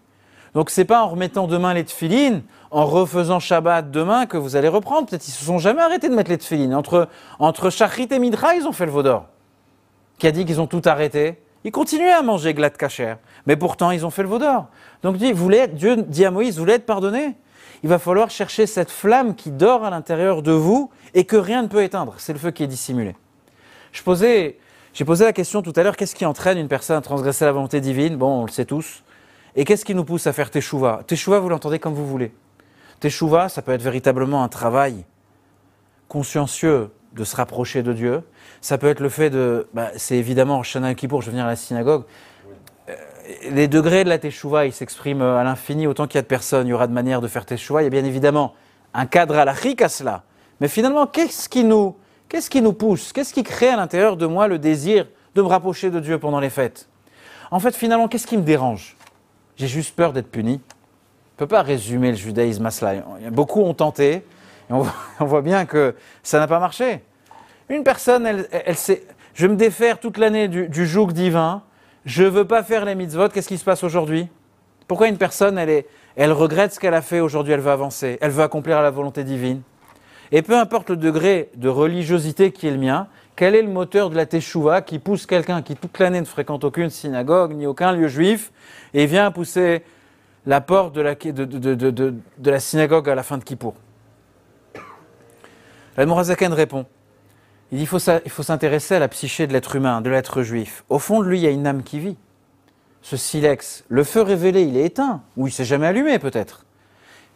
Donc c'est pas en remettant demain les tefilines, en refaisant Shabbat demain que vous allez reprendre. Peut-être ils se sont jamais arrêtés de mettre les tefilines. Entre, entre Shachrit et Midra, ils ont fait le vaudor. Qui a dit qu'ils ont tout arrêté Ils continuaient à manger glad kacher. Mais pourtant, ils ont fait le vaudor. Donc Dieu dit à Moïse, vous voulez être pardonné? Il va falloir chercher cette flamme qui dort à l'intérieur de vous et que rien ne peut éteindre. C'est le feu qui est dissimulé. J'ai posé la question tout à l'heure, qu'est-ce qui entraîne une personne à transgresser la volonté divine? Bon, on le sait tous. Et qu'est-ce qui nous pousse à faire Teshuva? Teshuva, vous l'entendez comme vous voulez. Teshuva, ça peut être véritablement un travail consciencieux de se rapprocher de Dieu. Ça peut être le fait de. Bah, c'est évidemment, Shana Kippour, je vais venir à la synagogue. Les degrés de la Teshuva, ils s'expriment à l'infini. Autant qu'il y a de personnes, il y aura de manières de faire Teshuva. Il y a bien évidemment un cadre à la à cela. Mais finalement, qu'est-ce qui nous, qu'est-ce qui nous pousse? Qu'est-ce qui crée à l'intérieur de moi le désir de me rapprocher de Dieu pendant les fêtes? En fait, finalement, qu'est-ce qui me dérange? J'ai juste peur d'être puni. On ne peut pas résumer le judaïsme à cela. Beaucoup ont tenté, on voit, bien que ça n'a pas marché. Une personne, elle, elle sait, je me défaire toute l'année du, joug divin, je ne veux pas faire les mitzvot, qu'est-ce qui se passe aujourd'hui? Pourquoi une personne, elle, est, elle regrette ce qu'elle a fait aujourd'hui, elle veut avancer, elle veut accomplir la volonté divine? Et peu importe le degré de religiosité qui est le mien, quel est le moteur de la teshuva qui pousse quelqu'un qui toute l'année ne fréquente aucune synagogue ni aucun lieu juif et vient pousser la porte de la, synagogue à la fin de Kippour? L'Admorazaken répond il, faut s'intéresser à la psyché de l'être humain, de l'être juif. Au fond de lui, il y a une âme qui vit. Ce silex, le feu révélé, il est éteint, ou il s'est jamais allumé peut-être.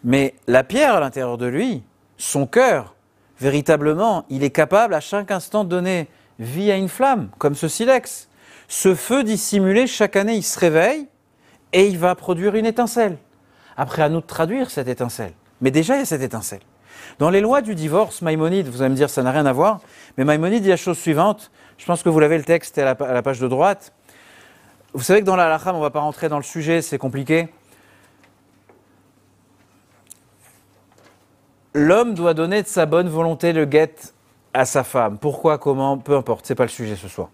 Mais la pierre à l'intérieur de lui, son cœur, véritablement, il est capable à chaque instant de donner vie à une flamme, comme ce silex. Ce feu dissimulé, chaque année, il se réveille et il va produire une étincelle. Après, à nous de traduire cette étincelle. Mais déjà, il y a cette étincelle. Dans les lois du divorce, Maïmonide, vous allez me dire, ça n'a rien à voir, mais Maïmonide dit la chose suivante, je pense que vous l'avez le texte à la, page de droite. Vous savez que dans la halakha, on ne va pas rentrer dans le sujet, c'est compliqué. L'homme doit donner de sa bonne volonté le guet à sa femme. Pourquoi, comment, peu importe, c'est pas le sujet ce soir.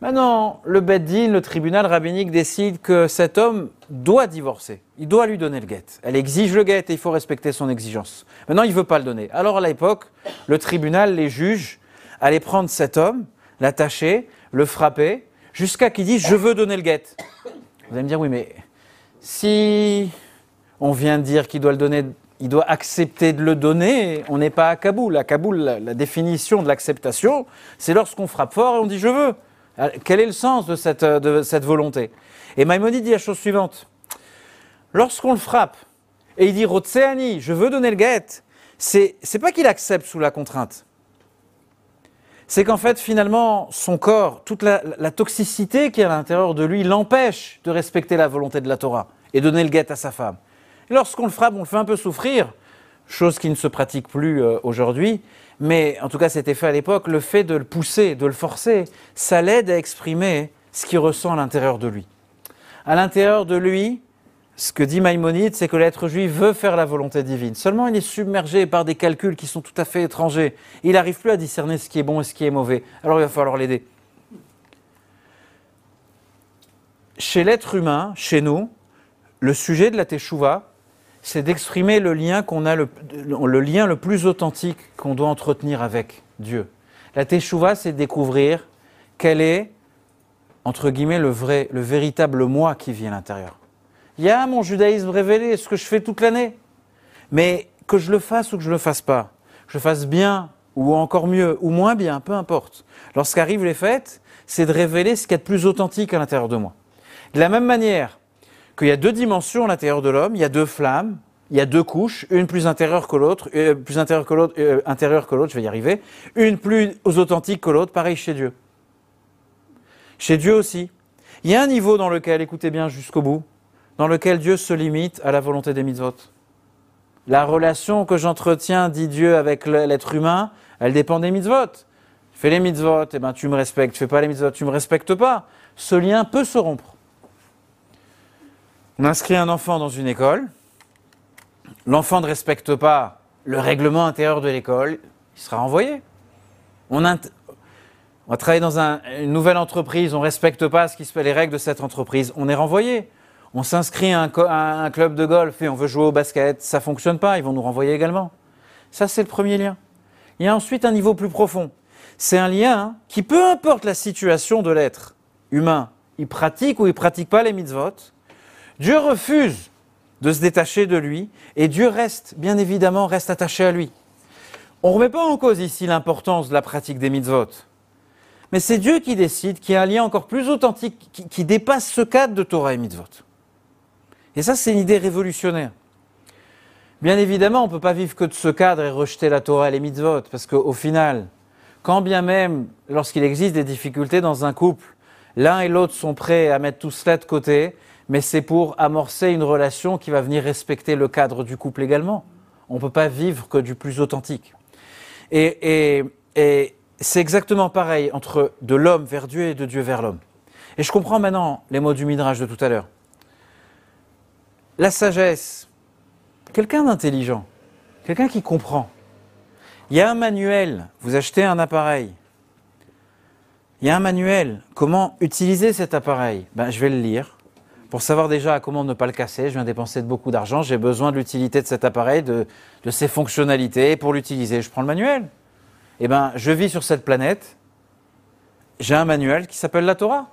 Maintenant, le Beddin, le tribunal rabbinique décide que cet homme doit divorcer. Il doit lui donner le guet. Elle exige le guet et il faut respecter son exigence. Maintenant, il ne veut pas le donner. Alors, à l'époque, le tribunal, les juges, allaient prendre cet homme, l'attacher, le frapper, jusqu'à qu'il dise Je veux donner le guet. Vous allez me dire Oui, mais si on vient de dire qu'il doit le donner il doit accepter de le donner. On n'est pas à Kaboul. À Kaboul, la, définition de l'acceptation, c'est lorsqu'on frappe fort et on dit je veux. Euh, quel est le sens de cette, de cette volonté? Et Maïmonide dit la chose suivante. Lorsqu'on le frappe et il dit Rotseani, je veux donner le guet, c'est, c'est pas qu'il accepte sous la contrainte. C'est qu'en fait, finalement, son corps, toute la, la toxicité qui est à l'intérieur de lui, l'empêche de respecter la volonté de la Torah et donner le guet à sa femme. Lorsqu'on le frappe, on le fait un peu souffrir, chose qui ne se pratique plus euh, aujourd'hui, mais en tout cas c'était fait à l'époque, le fait de le pousser, de le forcer, ça l'aide à exprimer ce qu'il ressent à l'intérieur de lui. À l'intérieur de lui, ce que dit Maïmonide, c'est que l'être juif veut faire la volonté divine. Seulement, il est submergé par des calculs qui sont tout à fait étrangers. Il n'arrive plus à discerner ce qui est bon et ce qui est mauvais. Alors, il va falloir l'aider. Chez l'être humain, chez nous, le sujet de la teshuva, c'est d'exprimer le lien qu'on a le, lien le plus authentique qu'on doit entretenir avec Dieu. La teshuva, c'est découvrir quel est, entre guillemets, le vrai, le véritable moi qui vit à l'intérieur. Il y a mon judaïsme révélé, ce que je fais toute l'année. Mais que je le fasse ou que je le fasse pas, je le fasse bien ou encore mieux ou moins bien, peu importe. Lorsqu'arrivent les fêtes, c'est de révéler ce qu'il y a de plus authentique à l'intérieur de moi. De la même manière qu'il y a deux dimensions à l'intérieur de l'homme, il y a deux flammes, il y a deux couches, une plus intérieure que l'autre, euh, plus intérieure que l'autre, euh, intérieure que l'autre, je vais y arriver, une plus authentique que l'autre, pareil chez Dieu. Chez Dieu aussi. Il y a un niveau dans lequel, écoutez bien jusqu'au bout, dans lequel Dieu se limite à la volonté des mitzvot. La relation que j'entretiens, dit Dieu, avec l'être humain, elle dépend des mitzvot. Fais les mitzvot, et eh ben tu me respectes. Fais pas les mitzvot, tu me respectes pas. Ce lien peut se rompre. On inscrit un enfant dans une école. L'enfant ne respecte pas le règlement intérieur de l'école, il sera envoyé. On, va travailler dans une nouvelle entreprise, on ne respecte pas ce qui se les règles de cette entreprise, on est renvoyé. On s'inscrit à, un club de golf et on veut jouer au basket, ça ne fonctionne pas, ils vont nous renvoyer également. Ça, c'est le premier lien. Il y a ensuite un niveau plus profond. C'est un lien qui, peu importe la situation de l'être humain, il pratique ou il pratique pas les mitzvot, Dieu refuse de se détacher de lui et Dieu reste, bien évidemment, reste attaché à lui. On ne remet pas en cause ici l'importance de la pratique des mitzvot. Mais c'est Dieu qui décide qu'il y a un lien encore plus authentique qui, qui dépasse ce cadre de Torah et mitzvot. Et ça, c'est une idée révolutionnaire. Bien évidemment, on ne peut pas vivre que de ce cadre et rejeter la Torah et les mitzvot, parce qu'au final, quand bien même, lorsqu'il existe des difficultés dans un couple, l'un et l'autre sont prêts à mettre tout cela de côté, mais c'est pour amorcer une relation qui va venir respecter le cadre du couple également. On ne peut pas vivre que du plus authentique. Et, et c'est exactement pareil entre de l'homme vers Dieu et de Dieu vers l'homme. Et je comprends maintenant les mots du Midrash de tout à l'heure. La sagesse, quelqu'un d'intelligent, quelqu'un qui comprend. Il y a un manuel, vous achetez un appareil. Il y a un manuel, comment utiliser cet appareil? Ben, Je vais le lire pour savoir déjà comment ne pas le casser. Je viens dépenser beaucoup d'argent, j'ai besoin de l'utilité de cet appareil, de, de ses fonctionnalités. Pour l'utiliser, je prends le manuel. Eh bien, je vis sur cette planète, j'ai un manuel qui s'appelle la Torah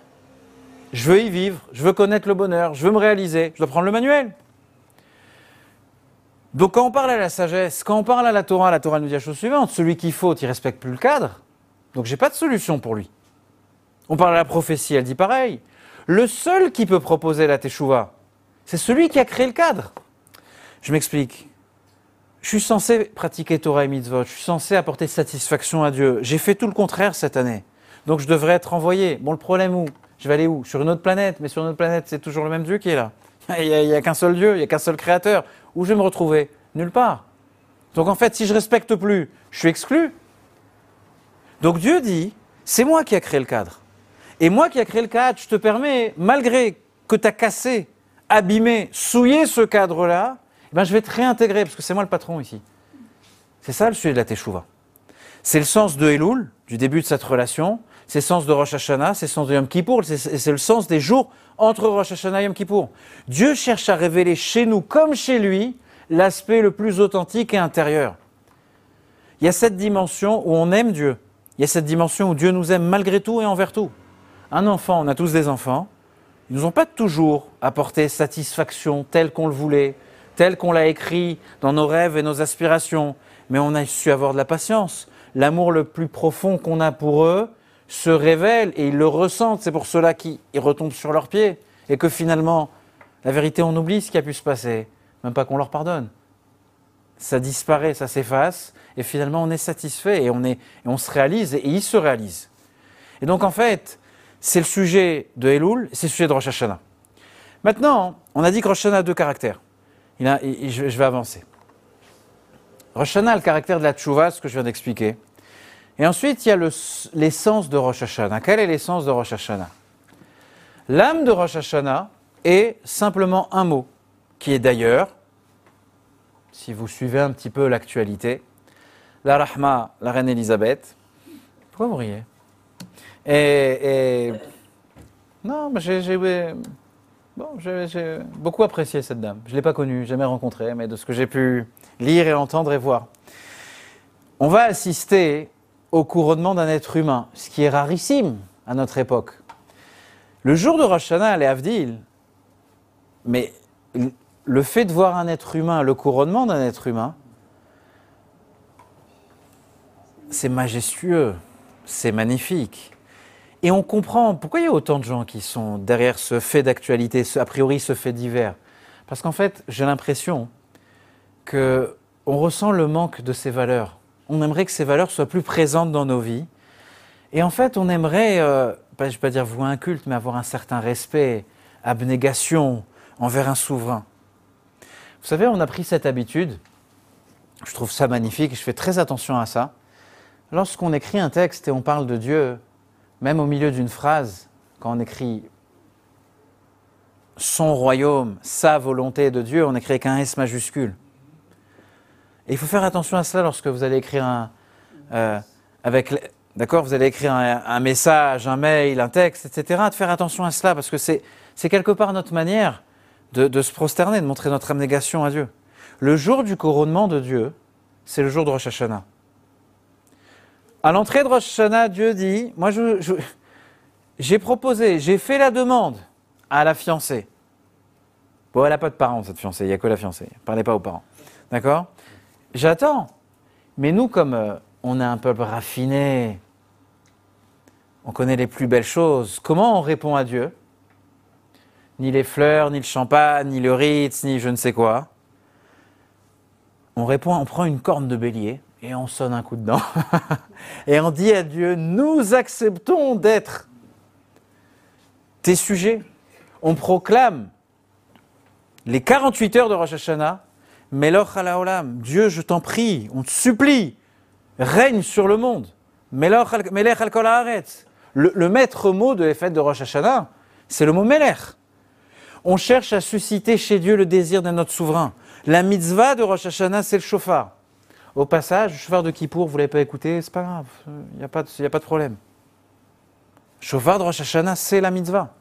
je veux y vivre, je veux connaître le bonheur, je veux me réaliser, je dois prendre le manuel. Donc quand on parle à la sagesse, quand on parle à la Torah, la Torah nous dit la chose suivante, celui qui faute, il respecte plus le cadre, donc j'ai pas de solution pour lui. On parle à la prophétie, elle dit pareil. Le seul qui peut proposer la teshuva, c'est celui qui a créé le cadre. Je m'explique. Je suis censé pratiquer Torah et mitzvot, je suis censé apporter satisfaction à Dieu. J'ai fait tout le contraire cette année. Donc je devrais être envoyé. Bon, le problème où? Je vais aller où? Sur une autre planète, mais sur une autre planète, c'est toujours le même Dieu qui est là. Il n'y a, qu'un seul Dieu, il n'y a qu'un seul créateur. Où je vais me retrouver? Nulle part. Donc en fait, si je respecte plus, je suis exclu. Donc Dieu dit, c'est moi qui a créé le cadre. Et moi qui a créé le cadre, je te permets, malgré que tu as cassé, abîmé, souillé ce cadre-là, eh ben je vais te réintégrer, parce que c'est moi le patron ici. C'est ça le sujet de la Teshuvah. C'est le sens de Elul, du début de cette relation, c'est le sens de Rosh Hashanah, c'est le sens de Yom Kippour, c'est le sens des jours entre Rosh Hashanah et Yom Kippour. Dieu cherche à révéler chez nous comme chez lui l'aspect le plus authentique et intérieur. Il y a cette dimension où on aime Dieu. Il y a cette dimension où Dieu nous aime malgré tout et envers tout. Un enfant, on a tous des enfants, ils nous ont pas toujours apporté satisfaction telle qu'on le voulait, telle qu'on l'a écrit dans nos rêves et nos aspirations, mais on a su avoir de la patience. L'amour le plus profond qu'on a pour eux, se révèlent et ils le ressentent. C'est pour cela qu'ils retombent sur leurs pieds. Et que finalement, la vérité, on oublie ce qui a pu se passer. Même pas qu'on leur pardonne. Ça disparaît, ça s'efface. Et finalement, on est satisfait et on, est, et on se réalise et ils se réalisent. Et donc, en fait, c'est le sujet de Elul, c'est le sujet de Rosh Hashanah. Maintenant, on a dit que Rosh Hashanah a deux caractères. Je, vais avancer. Rosh Hashanah a le caractère de la tchouva, ce que je viens d'expliquer. Et ensuite, il y a l'essence de Rosh Hashanah. Quelle est l'essence de Rosh Hashanah? L'âme de Rosh Hashanah est simplement un mot, qui est d'ailleurs, si vous suivez un petit peu l'actualité, la Rahma, la reine Elisabeth. Pourquoi vous riez? Et, Non, j'ai beaucoup apprécié cette dame. Je ne l'ai pas connue, jamais rencontrée, mais de ce que j'ai pu lire et entendre et voir. On va assister au couronnement d'un être humain, ce qui est rarissime à notre époque. Le jour de Rosh Hashanah, les Avdil, mais le fait de voir un être humain, le couronnement d'un être humain, c'est majestueux, c'est magnifique. Et on comprend pourquoi il y a autant de gens qui sont derrière ce fait d'actualité, a priori ce fait divers. Parce qu'en fait, j'ai l'impression que on ressent le manque de ces valeurs. On aimerait que ces valeurs soient plus présentes dans nos vies. Et en fait, on aimerait, euh, je ne vais pas dire vouer un culte, mais avoir un certain respect, abnégation envers un souverain. Vous savez, on a pris cette habitude, je trouve ça magnifique, je fais très attention à ça. Lorsqu'on écrit un texte et on parle de Dieu, même au milieu d'une phrase, quand on écrit son royaume, sa volonté de Dieu, on écrit avec un S majuscule. Et il faut faire attention à cela lorsque vous allez écrire un, euh, avec, d'accord, vous allez écrire un, message, un mail, un texte, etc. De faire attention à cela parce que c'est, c'est quelque part notre manière de, de, se prosterner, de montrer notre abnégation à Dieu. Le jour du couronnement de Dieu, c'est le jour de Rosh Hashanah. À l'entrée de Rosh Hashanah, Dieu dit, moi j'ai proposé, j'ai fait la demande à la fiancée. Bon, elle n'a pas de parents, cette fiancée, il n'y a que la fiancée. Parlez pas aux parents. D'accord? J'attends. Mais nous, comme euh, on est un peuple raffiné, on connaît les plus belles choses, comment on répond à Dieu? Ni les fleurs, ni le champagne, ni le Ritz, ni je ne sais quoi. On répond, on prend une corne de bélier et on sonne un coup dedans. et on dit à Dieu, nous acceptons d'être tes sujets. On proclame les 48 heures de Rosh Hashanah, Meloch Olam, Dieu, je t'en prie, on te supplie, règne sur le monde. Melech al le maître mot de les fêtes de Rosh Hashanah, c'est le mot Melech. On cherche à susciter chez Dieu le désir de notre souverain. La mitzvah de Rosh Hashanah, c'est le chauffard. Au passage, le chauffard de Kippour, vous ne l'avez pas écouté, c'est pas grave, il n'y a, pas de, problème. Chauffard de Rosh Hashanah, c'est la mitzvah.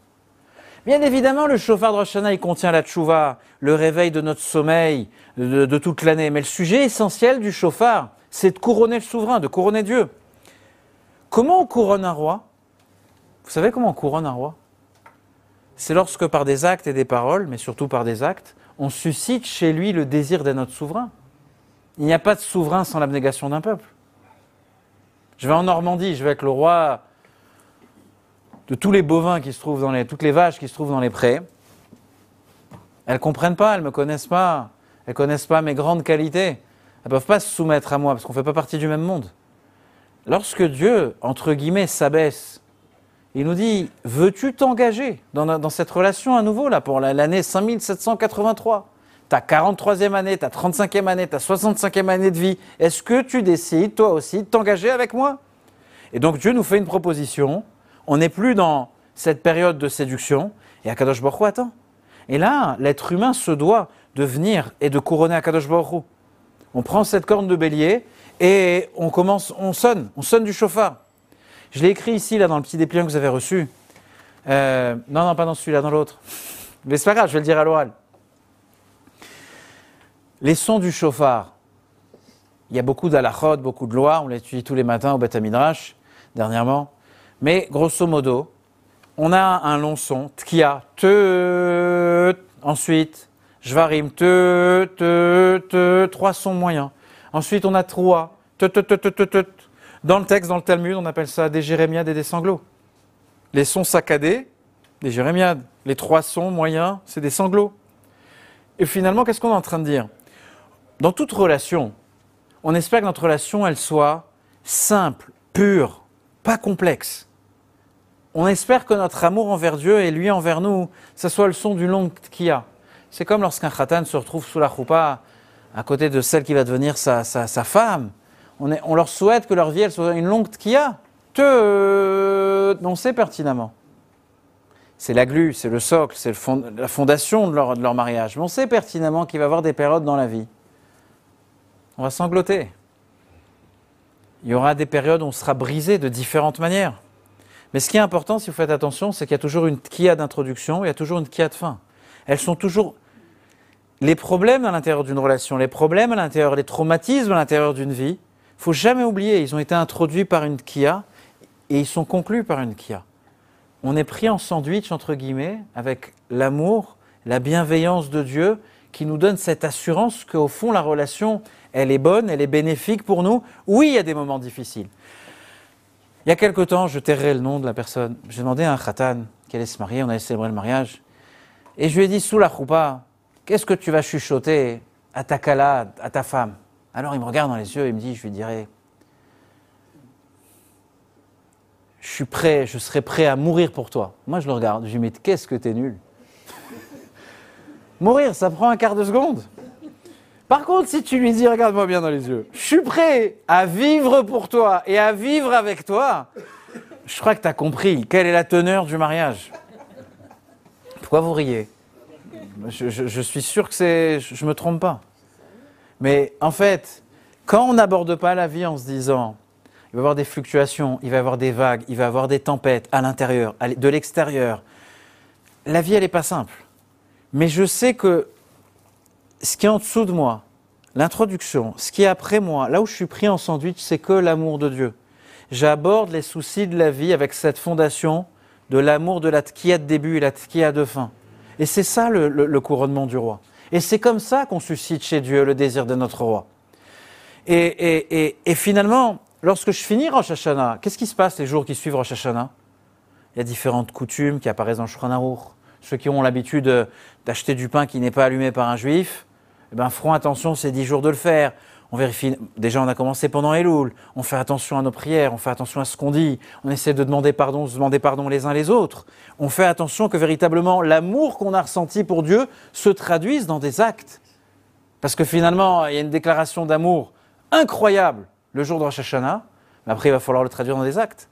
Bien évidemment, le chauffard de Rosh Hashanah, il contient la tchouva, le réveil de notre sommeil de, de toute l'année. Mais le sujet essentiel du chauffard, c'est de couronner le souverain, de couronner Dieu. Comment on couronne un roi? Vous savez comment on couronne un roi? C'est lorsque par des actes et des paroles, mais surtout par des actes, on suscite chez lui le désir d'être notre souverain. Il n'y a pas de souverain sans l'abnégation d'un peuple. Je vais en Normandie, je vais avec le roi de tous les bovins qui se trouvent dans les, toutes les vaches qui se trouvent dans les prés. Elles ne comprennent pas, elles ne me connaissent pas, elles ne connaissent pas mes grandes qualités. Elles ne peuvent pas se soumettre à moi parce qu'on ne fait pas partie du même monde. Lorsque Dieu, entre guillemets, s'abaisse, il nous dit Veux-tu t'engager dans, dans, cette relation à nouveau, là, pour l'année 5783 Ta 43e année, ta 35e année, ta 65e année de vie, est-ce que tu décides, toi aussi, de t'engager avec moi? Et donc Dieu nous fait une proposition on n'est plus dans cette période de séduction. Et Akadosh Baruch Hu attend. Et là, l'être humain se doit de venir et de couronner Akadosh Baruch Hu. On prend cette corne de bélier et on commence, on sonne, on sonne du chauffard. Je l'ai écrit ici, là, dans le petit dépliant que vous avez reçu. Euh, non, non, pas dans celui-là, dans l'autre. Mais c'est pas grave, je vais le dire à l'oral. Les sons du chauffard. Il y a beaucoup d'alachot, beaucoup de lois. On l'étudie tous les matins au Beth Midrash, dernièrement. Mais grosso modo, on a un long son, tkia, te, ensuite, jvarim, te, te, te, trois sons moyens. Ensuite, on a trois, te, te, te, te, te, te. Dans le texte, dans le Talmud, on appelle ça des jérémiades et des sanglots. Les sons saccadés, des jérémiades. Les trois sons moyens, c'est des sanglots. Et finalement, qu'est-ce qu'on est en train de dire? Dans toute relation, on espère que notre relation, elle soit simple, pure, pas complexe on espère que notre amour envers Dieu et lui envers nous, ce soit le son d'une longue a. C'est comme lorsqu'un khatan se retrouve sous la choupa à côté de celle qui va devenir sa, femme. On, leur souhaite que leur vie soit une longue tkia. Te, on sait pertinemment. C'est la glu, c'est le socle, c'est la fondation de leur, de leur mariage. Mais on sait pertinemment qu'il va y avoir des périodes dans la vie. On va sangloter. Il y aura des périodes où on sera brisé de différentes manières. Mais ce qui est important, si vous faites attention, c'est qu'il y a toujours une kia d'introduction, il y a toujours une kia de fin. Elles sont toujours. Les problèmes à l'intérieur d'une relation, les problèmes à l'intérieur, les traumatismes à l'intérieur d'une vie, il faut jamais oublier, ils ont été introduits par une kia et ils sont conclus par une kia. On est pris en sandwich, entre guillemets, avec l'amour, la bienveillance de Dieu qui nous donne cette assurance qu'au fond, la relation, elle est bonne, elle est bénéfique pour nous. Oui, il y a des moments difficiles. Il y a quelque temps, je tairai le nom de la personne. J'ai demandé à un khatan qui allait se marier, on allait célébrer le mariage. Et je lui ai dit, sous la choupa, qu'est-ce que tu vas chuchoter à ta kala, à ta femme? Alors il me regarde dans les yeux et il me dit, je lui dirai, je suis prêt, je serai prêt à mourir pour toi. Moi je le regarde, je lui dis, mais qu'est-ce que t'es nul? Mourir, ça prend un quart de seconde. Par contre, si tu lui dis, regarde-moi bien dans les yeux, je suis prêt à vivre pour toi et à vivre avec toi, je crois que tu as compris quelle est la teneur du mariage. Pourquoi vous riez? Je, je, suis sûr que c'est. Je ne me trompe pas. Mais en fait, quand on n'aborde pas la vie en se disant, il va y avoir des fluctuations, il va y avoir des vagues, il va y avoir des tempêtes à l'intérieur, de l'extérieur, la vie, elle n'est pas simple. Mais je sais que ce qui est en dessous de moi, l'introduction, ce qui est après moi, là où je suis pris en sandwich, c'est que l'amour de Dieu. J'aborde les soucis de la vie avec cette fondation de l'amour de la tkia de début et la tkia de fin. Et c'est ça le, couronnement du roi. Et c'est comme ça qu'on suscite chez Dieu le désir de notre roi. Et, finalement, lorsque je finis Rosh Hashanah, qu'est-ce qui se passe les jours qui suivent Rosh Hashanah? Il y a différentes coutumes qui apparaissent dans Shulchan ceux qui ont l'habitude d'acheter du pain qui n'est pas allumé par un juif, eh ben, feront attention ces dix jours de le faire. On vérifie, déjà on a commencé pendant Elul, on fait attention à nos prières, on fait attention à ce qu'on dit, on essaie de demander pardon, de demander pardon les uns les autres. On fait attention que véritablement l'amour qu'on a ressenti pour Dieu se traduise dans des actes. Parce que finalement, il y a une déclaration d'amour incroyable le jour de Rosh Hashanah, mais après il va falloir le traduire dans des actes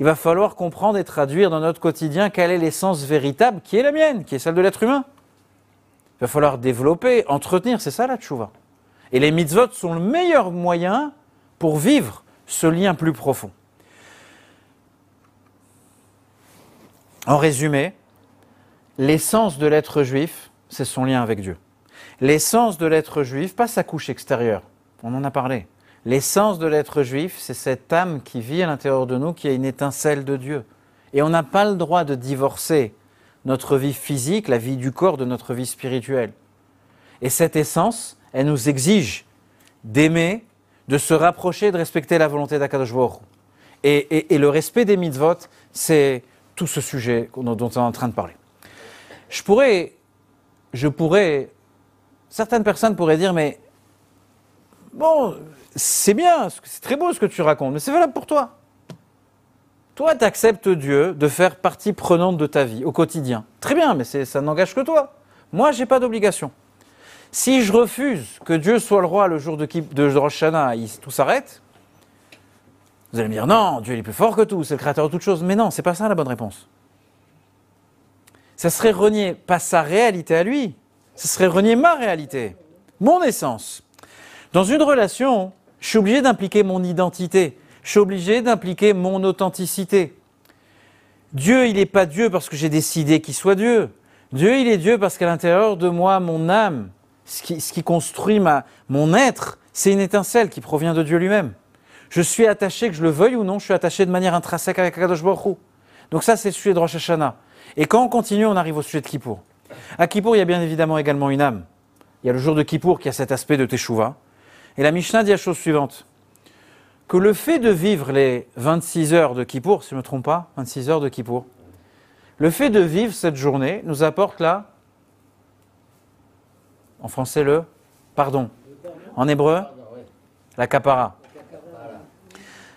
il va falloir comprendre et traduire dans notre quotidien quelle est l'essence véritable qui est la mienne, qui est celle de l'être humain. Il va falloir développer, entretenir, c'est ça la tchouva. Et les mitzvot sont le meilleur moyen pour vivre ce lien plus profond. En résumé, l'essence de l'être juif, c'est son lien avec Dieu. L'essence de l'être juif, pas sa couche extérieure, on en a parlé. L'essence de l'être juif, c'est cette âme qui vit à l'intérieur de nous, qui a une étincelle de Dieu. Et on n'a pas le droit de divorcer notre vie physique, la vie du corps, de notre vie spirituelle. Et cette essence, elle nous exige d'aimer, de se rapprocher, de respecter la volonté d'Akadosh et, et, le respect des mitzvot, c'est tout ce sujet dont on est en train de parler. Je pourrais, je pourrais, certaines personnes pourraient dire, mais bon, c'est bien, c'est très beau ce que tu racontes, mais c'est valable pour toi. Toi, tu acceptes Dieu de faire partie prenante de ta vie au quotidien. Très bien, mais ça n'engage que toi. Moi, je n'ai pas d'obligation. Si je refuse que Dieu soit le roi le jour de, de Rosh Hashanah, tout s'arrête, vous allez me dire non, Dieu est plus fort que tout, c'est le créateur de toutes choses. Mais non, c'est pas ça la bonne réponse. Ça serait renier pas sa réalité à lui, ça serait renier ma réalité, mon essence. Dans une relation, je suis obligé d'impliquer mon identité. Je suis obligé d'impliquer mon authenticité. Dieu, il n'est pas Dieu parce que j'ai décidé qu'il soit Dieu. Dieu, il est Dieu parce qu'à l'intérieur de moi, mon âme, ce qui, construit mon être, c'est une étincelle qui provient de Dieu lui-même. Je suis attaché, que je le veuille ou non, je suis attaché de manière intrinsèque avec Akadosh Baruch Donc ça, c'est le sujet de Rosh Hashanah. Et quand on continue, on arrive au sujet de Kippour. À Kippour, il y a bien évidemment également une âme. Il y a le jour de Kippour qui a cet aspect de Teshuvah. Et la Mishnah dit la chose suivante que le fait de vivre les 26 heures de Kippour, si je ne me trompe pas, 26 heures de Kippour, le fait de vivre cette journée nous apporte là, en français le pardon, en hébreu la kapara.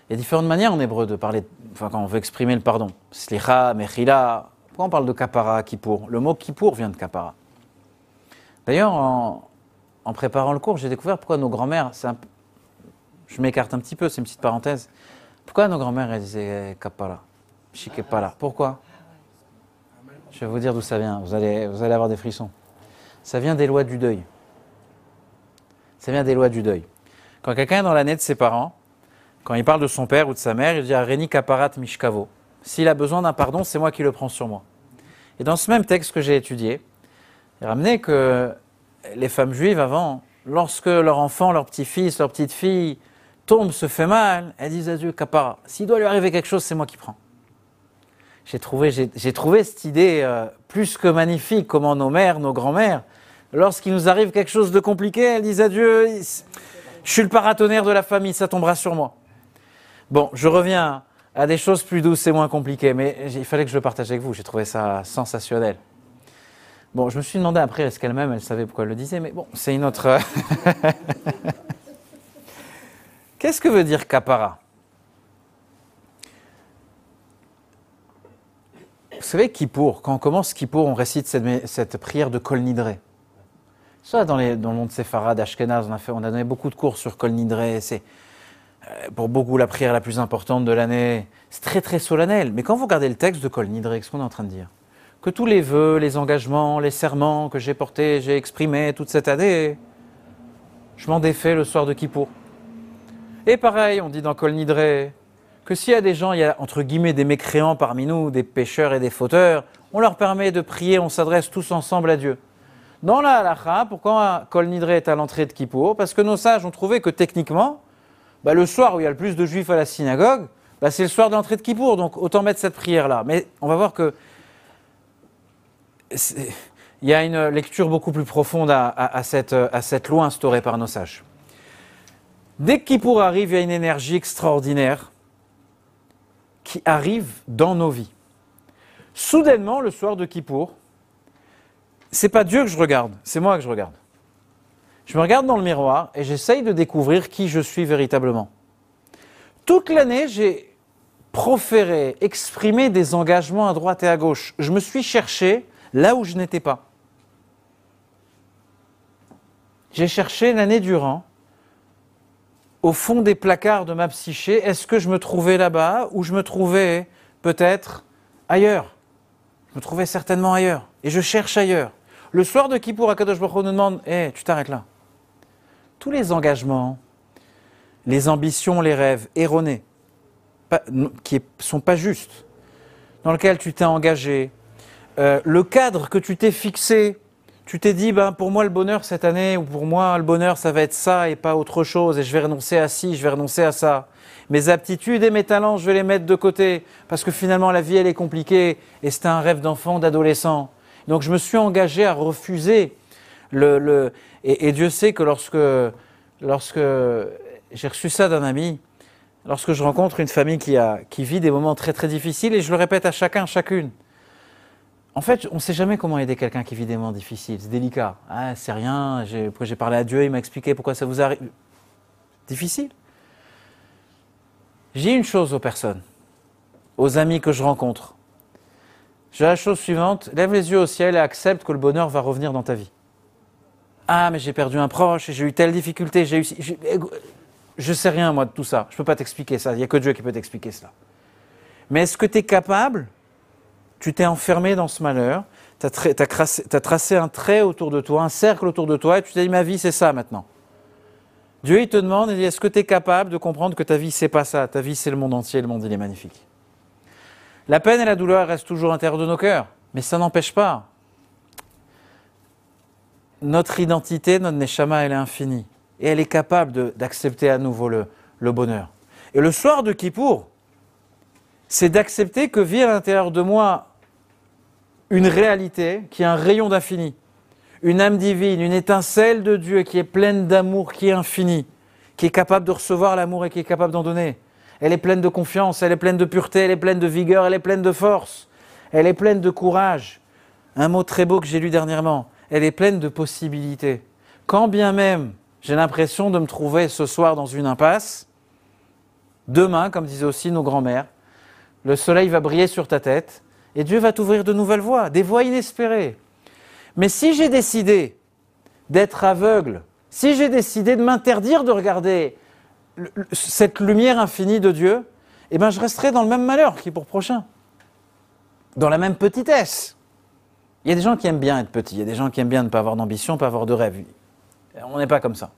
Il y a différentes manières en hébreu de parler, enfin quand on veut exprimer le pardon. Slicha, mechila, pourquoi on parle de kapara Kippour? Le mot Kippour vient de kapara. D'ailleurs, en, en préparant le cours, j'ai découvert pourquoi nos grands-mères, je m'écarte un petit peu, c'est une petite parenthèse, pourquoi nos grands-mères disaient kapara, shikepala Pourquoi? Je vais vous dire d'où ça vient, vous allez, vous allez avoir des frissons. Ça vient des lois du deuil. Ça vient des lois du deuil. Quand quelqu'un est dans l'année de ses parents, quand il parle de son père ou de sa mère, il dit Reni kaparat mishkavo. S'il a besoin d'un pardon, c'est moi qui le prends sur moi. Et dans ce même texte que j'ai étudié, il ramenait que les femmes juives avant, lorsque leur enfant, leur petit-fils, leur petite-fille tombe, se fait mal, elles disent à Dieu, Kapara, s'il doit lui arriver quelque chose, c'est moi qui prends. J'ai trouvé, j'ai, trouvé cette idée euh, plus que magnifique, comment nos mères, nos grands-mères, lorsqu'il nous arrive quelque chose de compliqué, elles disent à Dieu, je suis le paratonnerre de la famille, ça tombera sur moi. Bon, je reviens à des choses plus douces et moins compliquées. Mais il fallait que je le partage avec vous. J'ai trouvé ça sensationnel. Bon, je me suis demandé après, est-ce qu'elle-même, elle savait pourquoi elle le disait, mais bon, c'est une autre. Qu'est-ce que veut dire kapara Vous savez, Kippour, quand on commence Kippour, on récite cette, prière de Kol Nidré. Ça, dans, les, dans le monde Sephara d'Ashkenaz, on a, fait, on a donné beaucoup de cours sur Kol Nidré. C'est euh, pour beaucoup la prière la plus importante de l'année. C'est très très solennel. Mais quand vous regardez le texte de Kol Nidré, qu'est-ce qu'on est en train de dire? Que tous les vœux, les engagements, les serments que j'ai portés, j'ai exprimés toute cette année, je m'en défais le soir de Kippour. Et pareil, on dit dans Kol Nidré, que s'il y a des gens, il y a entre guillemets des mécréants parmi nous, des pécheurs et des fauteurs, on leur permet de prier, on s'adresse tous ensemble à Dieu. Dans la halakha, pourquoi Kol Nidre est à l'entrée de Kippour? Parce que nos sages ont trouvé que techniquement, bah, le soir où il y a le plus de juifs à la synagogue, bah, c'est le soir de l'entrée de Kippour, donc autant mettre cette prière-là. Mais on va voir que il y a une lecture beaucoup plus profonde à, cette, loi instaurée par nos sages. Dès que Kippour arrive, il y a une énergie extraordinaire qui arrive dans nos vies. Soudainement, le soir de Kippour, c'est pas Dieu que je regarde, c'est moi que je regarde. Je me regarde dans le miroir et j'essaye de découvrir qui je suis véritablement. Toute l'année, j'ai proféré, exprimé des engagements à droite et à gauche. Je me suis cherché là où je n'étais pas. J'ai cherché l'année durant au fond des placards de ma psyché, est-ce que je me trouvais là-bas ou je me trouvais peut-être ailleurs? Je me trouvais certainement ailleurs. Et je cherche ailleurs. Le soir de Kippour, Akadosh Baruch nous demande Hé, eh, tu t'arrêtes là. Tous les engagements, les ambitions, les rêves erronés, qui ne sont pas justes, dans lesquels tu t'es engagé, euh, le cadre que tu t'es fixé tu t'es dit, ben, pour moi le bonheur cette année, ou pour moi le bonheur ça va être ça et pas autre chose, et je vais renoncer à ci, je vais renoncer à ça. Mes aptitudes et mes talents, je vais les mettre de côté, parce que finalement la vie elle est compliquée, et c'était un rêve d'enfant, d'adolescent. Donc je me suis engagé à refuser le... le et, Dieu sait que lorsque, lorsque j'ai reçu ça d'un ami, lorsque je rencontre une famille qui, a, qui vit des moments très très difficiles, et je le répète à chacun, chacune, en fait, on ne sait jamais comment aider quelqu'un qui vit des moments difficiles. C'est délicat. Ah, c'est rien. J'ai, parlé à Dieu, il m'a expliqué pourquoi ça vous arrive. Difficile. J'ai une chose aux personnes, aux amis que je rencontre. J'ai la chose suivante lève les yeux au ciel et accepte que le bonheur va revenir dans ta vie. Ah, mais j'ai perdu un proche, j'ai eu telle difficulté, j'ai eu. Je sais rien, moi, de tout ça. Je ne peux pas t'expliquer ça. Il n'y a que Dieu qui peut t'expliquer cela. Mais est-ce que tu es capable tu t'es enfermé dans ce malheur, tu as, tracé un trait autour de toi, un cercle autour de toi, et tu t'es dit, ma vie, c'est ça maintenant. Dieu, il te demande, est-ce que tu es capable de comprendre que ta vie, c'est pas ça? Ta vie, c'est le monde entier, le monde, il est magnifique. La peine et la douleur restent toujours à l'intérieur de nos cœurs, mais ça n'empêche pas. Notre identité, notre neshama, elle est infinie. Et elle est capable d'accepter à nouveau le, bonheur. Et le soir de Kippour, c'est d'accepter que vit à l'intérieur de moi une réalité qui est un rayon d'infini, une âme divine, une étincelle de Dieu qui est pleine d'amour, qui est infini, qui est capable de recevoir l'amour et qui est capable d'en donner. Elle est pleine de confiance, elle est pleine de pureté, elle est pleine de vigueur, elle est pleine de force, elle est pleine de courage. Un mot très beau que j'ai lu dernièrement, elle est pleine de possibilités. Quand bien même j'ai l'impression de me trouver ce soir dans une impasse, demain, comme disaient aussi nos grands-mères, le soleil va briller sur ta tête, et Dieu va t'ouvrir de nouvelles voies, des voies inespérées. Mais si j'ai décidé d'être aveugle, si j'ai décidé de m'interdire de regarder cette lumière infinie de Dieu, eh ben je resterai dans le même malheur qui pour prochain, dans la même petitesse. Il y a des gens qui aiment bien être petits, il y a des gens qui aiment bien ne pas avoir d'ambition, pas avoir de rêve. On n'est pas comme ça.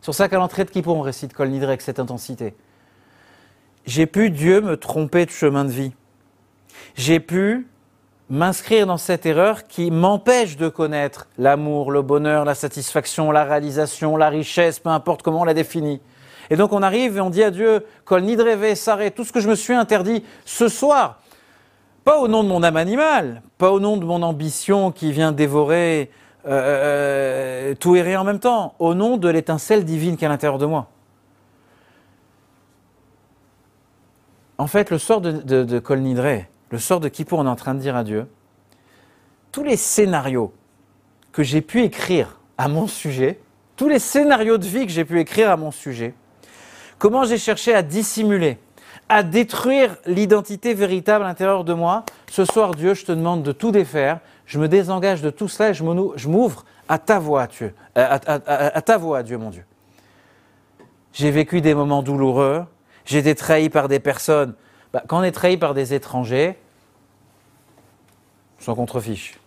C'est pour ça qu'à l'entrée de Kippour, on récite Kol Nidre avec cette intensité. J'ai pu, Dieu, me tromper de chemin de vie j'ai pu m'inscrire dans cette erreur qui m'empêche de connaître l'amour, le bonheur, la satisfaction, la réalisation, la richesse, peu importe comment on la définit. Et donc on arrive et on dit à Dieu, Kol Nidreve, Saré, tout ce que je me suis interdit ce soir, pas au nom de mon âme animale, pas au nom de mon ambition qui vient dévorer euh, euh, tout et rien en même temps, au nom de l'étincelle divine qui est à l'intérieur de moi. En fait, le sort de, de, le sort de Kippour, on est en train de dire à Dieu, tous les scénarios que j'ai pu écrire à mon sujet, tous les scénarios de vie que j'ai pu écrire à mon sujet, comment j'ai cherché à dissimuler, à détruire l'identité véritable à l'intérieur de moi, ce soir, Dieu, je te demande de tout défaire, je me désengage de tout cela et je m'ou- je m'ouvre à ta voix, à- à- à ta voix, Dieu, mon Dieu. J'ai vécu des moments douloureux, j'ai été trahi par des personnes. Bah, quand on est trahi par des étrangers, sans contrefiche,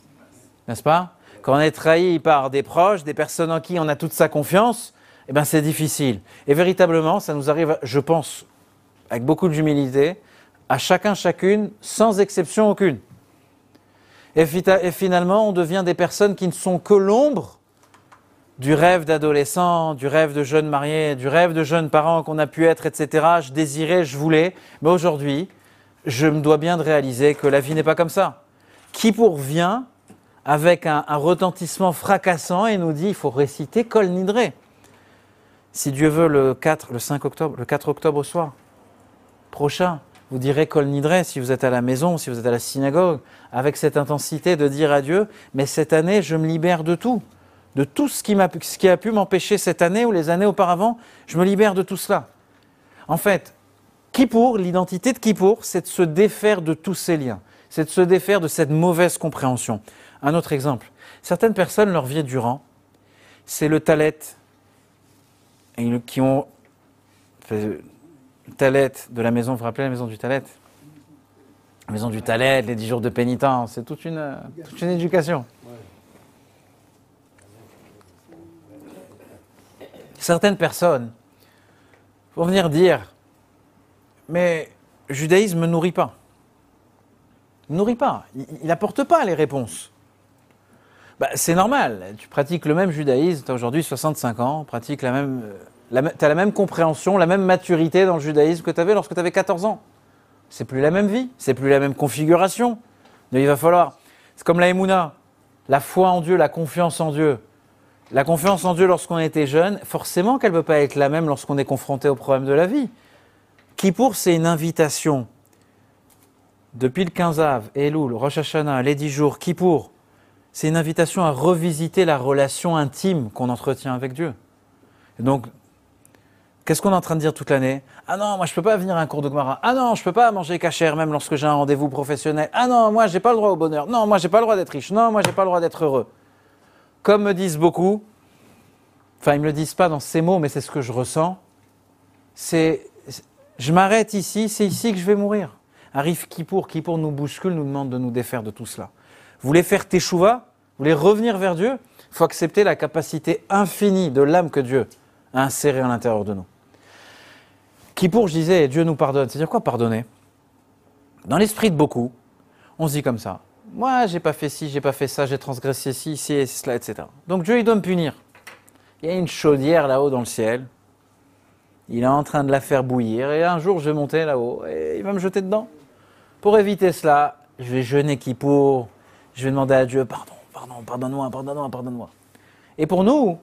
n'est-ce pas? Quand on est trahi par des proches, des personnes en qui on a toute sa confiance, eh ben c'est difficile. Et véritablement, ça nous arrive, je pense, avec beaucoup d'humilité, à chacun, chacune, sans exception aucune. Et finalement, on devient des personnes qui ne sont que l'ombre du rêve d'adolescent, du rêve de jeune marié, du rêve de jeunes parents qu'on a pu être, etc. Je désirais, je voulais, mais aujourd'hui, je me dois bien de réaliser que la vie n'est pas comme ça. Qui pourvient avec un, retentissement fracassant et nous dit il faut réciter Kol Nidre. Si Dieu veut, le 4, le 5 octobre, le 4 octobre au soir prochain, vous direz Kol Nidre si vous êtes à la maison, si vous êtes à la synagogue, avec cette intensité de dire à Dieu, mais cette année, je me libère de tout, de tout ce qui, qui a pu m'empêcher cette année ou les années auparavant, je me libère de tout cela. En fait, Kippour, l'identité de Kippour, c'est de se défaire de tous ces liens, c'est de se défaire de cette mauvaise compréhension. Un autre exemple, certaines personnes, leur vie durant, c'est le talet, qui ont le de la maison, vous vous rappelez la maison du talet? La maison du talet, les 10 jours de pénitence, c'est toute une, toute une éducation. Certaines personnes vont venir dire mais le judaïsme ne nourrit pas. Il nourrit pas. Il n'apporte pas les réponses. Bah, c'est normal. Tu pratiques le même judaïsme, tu as aujourd'hui 65 ans, pratiques la même, euh, as la même compréhension, la même maturité dans le judaïsme que tu avais lorsque tu avais 14 ans. C'est plus la même vie, c'est plus la même configuration. Mais il va falloir. C'est comme la Emouna, la foi en Dieu, la confiance en Dieu. La confiance en Dieu lorsqu'on était jeune, forcément qu'elle ne peut pas être la même lorsqu'on est confronté aux problèmes de la vie. Kippour, c'est une invitation. Depuis le 15 Av, Elul, Rosh Hashanah, les 10 jours, Kippour, c'est une invitation à revisiter la relation intime qu'on entretient avec Dieu. Et donc, qu'est-ce qu'on est en train de dire toute l'année? Ah non, moi je peux pas venir à un cours de. Ah non, je peux pas manger cachère même lorsque j'ai un rendez-vous professionnel. Ah non, moi j'ai pas le droit au bonheur. Non, moi j'ai pas le droit d'être riche. Non, moi j'ai pas le droit d'être heureux. Comme me disent beaucoup, enfin ils me le disent pas dans ces mots, mais c'est ce que je ressens. C'est, je m'arrête ici, c'est ici que je vais mourir. Arrive Kippour, Kippour nous bouscule, nous demande de nous défaire de tout cela. Vous voulez faire teshuva? Vous voulez revenir vers Dieu? Il faut accepter la capacité infinie de l'âme que Dieu a insérée à l'intérieur de nous. Kippour, je disais, Dieu nous pardonne. C'est-à-dire quoi pardonner? Dans l'esprit de beaucoup, on se dit comme ça. Moi, j'ai pas fait ci, j'ai pas fait ça, j'ai transgressé ci, ci et cela, etc. Donc Dieu, il doit me punir. Il y a une chaudière là-haut dans le ciel. Il est en train de la faire bouillir et un jour, je vais monter là-haut et il va me jeter dedans. Pour éviter cela, je vais jeûner Kippour. Je vais demander à Dieu, pardon, pardon, pardonne-moi, pardonne-moi, pardonne-moi. Et pour nous,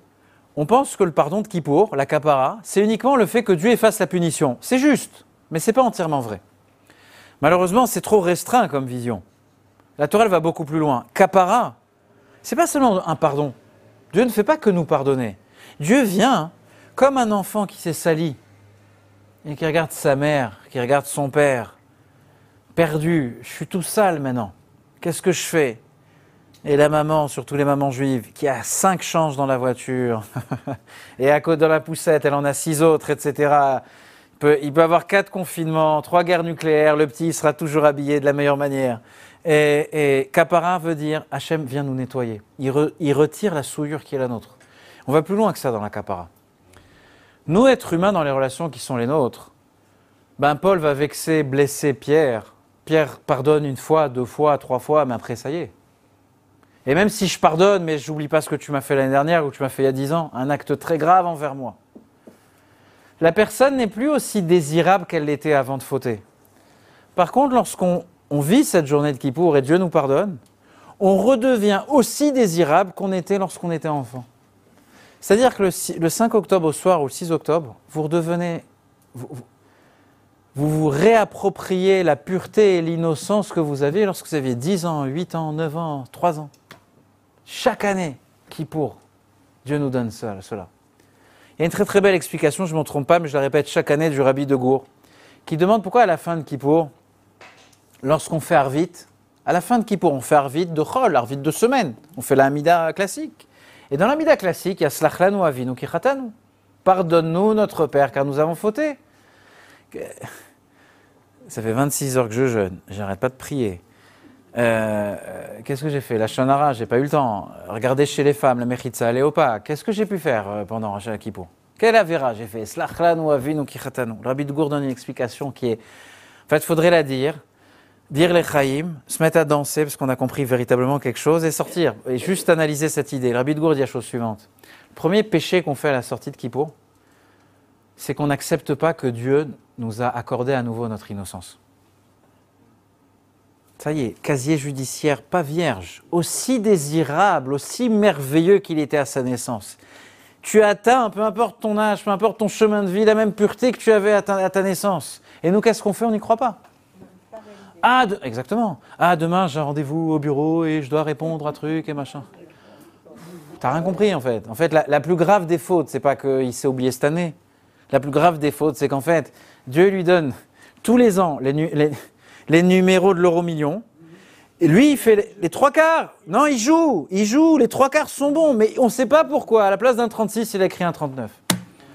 on pense que le pardon de Kippour, la capara, c'est uniquement le fait que Dieu efface la punition. C'est juste, mais c'est pas entièrement vrai. Malheureusement, c'est trop restreint comme vision. La Torah va beaucoup plus loin. Capara, c'est pas seulement un pardon. Dieu ne fait pas que nous pardonner. Dieu vient comme un enfant qui s'est sali et qui regarde sa mère, qui regarde son père, perdu. Je suis tout sale maintenant. Qu'est-ce que je fais? Et la maman, surtout les mamans juives, qui a cinq changes dans la voiture, et à côté dans la poussette, elle en a six autres, etc. Il peut, il peut avoir quatre confinements, trois guerres nucléaires, le petit sera toujours habillé de la meilleure manière. Et, et kapara veut dire Hachem vient nous nettoyer. Il, re- il retire la souillure qui est la nôtre. On va plus loin que ça dans la kapara. Nous, êtres humains, dans les relations qui sont les nôtres, ben Paul va vexer, blesser Pierre. Pierre pardonne une fois, deux fois, trois fois, mais après, ça y est. Et même si je pardonne, mais j'oublie pas ce que tu m'as fait l'année dernière ou que tu m'as fait il y a dix ans, un acte très grave envers moi. La personne n'est plus aussi désirable qu'elle l'était avant de fauter. Par contre, lorsqu'on on vit cette journée de Kippour et Dieu nous pardonne, on redevient aussi désirable qu'on était lorsqu'on était enfant. C'est-à-dire que le, si- le 5 octobre au soir ou le 6 octobre, vous redevenez, vous, vous- réappropriez la pureté et l'innocence que vous aviez lorsque vous aviez 10 ans, 8 ans, 9 ans, 3 ans. Chaque année, qui pour Dieu nous donne cela. Il y a une très très belle explication, je ne m'en trompe pas, mais je la répète chaque année du rabbi de Gour, qui demande pourquoi à la fin de Kippour, lorsqu'on fait Arvit, à la fin de Kippour, on fait Arvit de Chol, Arvit de semaine, on fait la classique. Et dans la Hamida classique, il y a Slachlanu Avinu Kichatanu. Pardonne-nous notre Père, car nous avons fauté. Ça fait 26 heures que je jeûne, j'arrête pas de prier. Euh, qu'est-ce que j'ai fait? La Shonara, j'ai pas eu le temps. Regardez chez les femmes, la Mechitza, Léopa. Qu'est-ce que j'ai pu faire euh, pendant Kippour? Quel avéra j'ai fait? Slachlanu Avinu Kichatanu. Le Rabbi de Gour donne une explication qui est. En fait, faudrait la dire, dire les Chaïm, se mettre à danser parce qu'on a compris véritablement quelque chose et sortir. Et juste analyser cette idée. Le Rabbi de Gour dit la chose suivante. Le premier péché qu'on fait à la sortie de Kippour, c'est qu'on n'accepte pas que Dieu nous a accordé à nouveau notre innocence. Ça y est, casier judiciaire pas vierge, aussi désirable, aussi merveilleux qu'il était à sa naissance. Tu atteins, peu importe ton âge, peu importe ton chemin de vie, la même pureté que tu avais à ta, naissance. Et nous, qu'est-ce qu'on fait? On n'y croit pas. Ah, exactement. Ah, demain, j'ai un rendez-vous au bureau et je dois répondre à truc et machin. T'as rien compris en fait. En fait, la, plus grave des fautes, c'est pas qu'il s'est oublié cette année. La plus grave des fautes, c'est qu'en fait, Dieu lui donne tous les ans les, numéros de l'euro million. Et lui, il fait les, trois quarts. Non, il joue, il joue, les trois quarts sont bons, mais on ne sait pas pourquoi. À la place d'un 36, il a écrit un 39.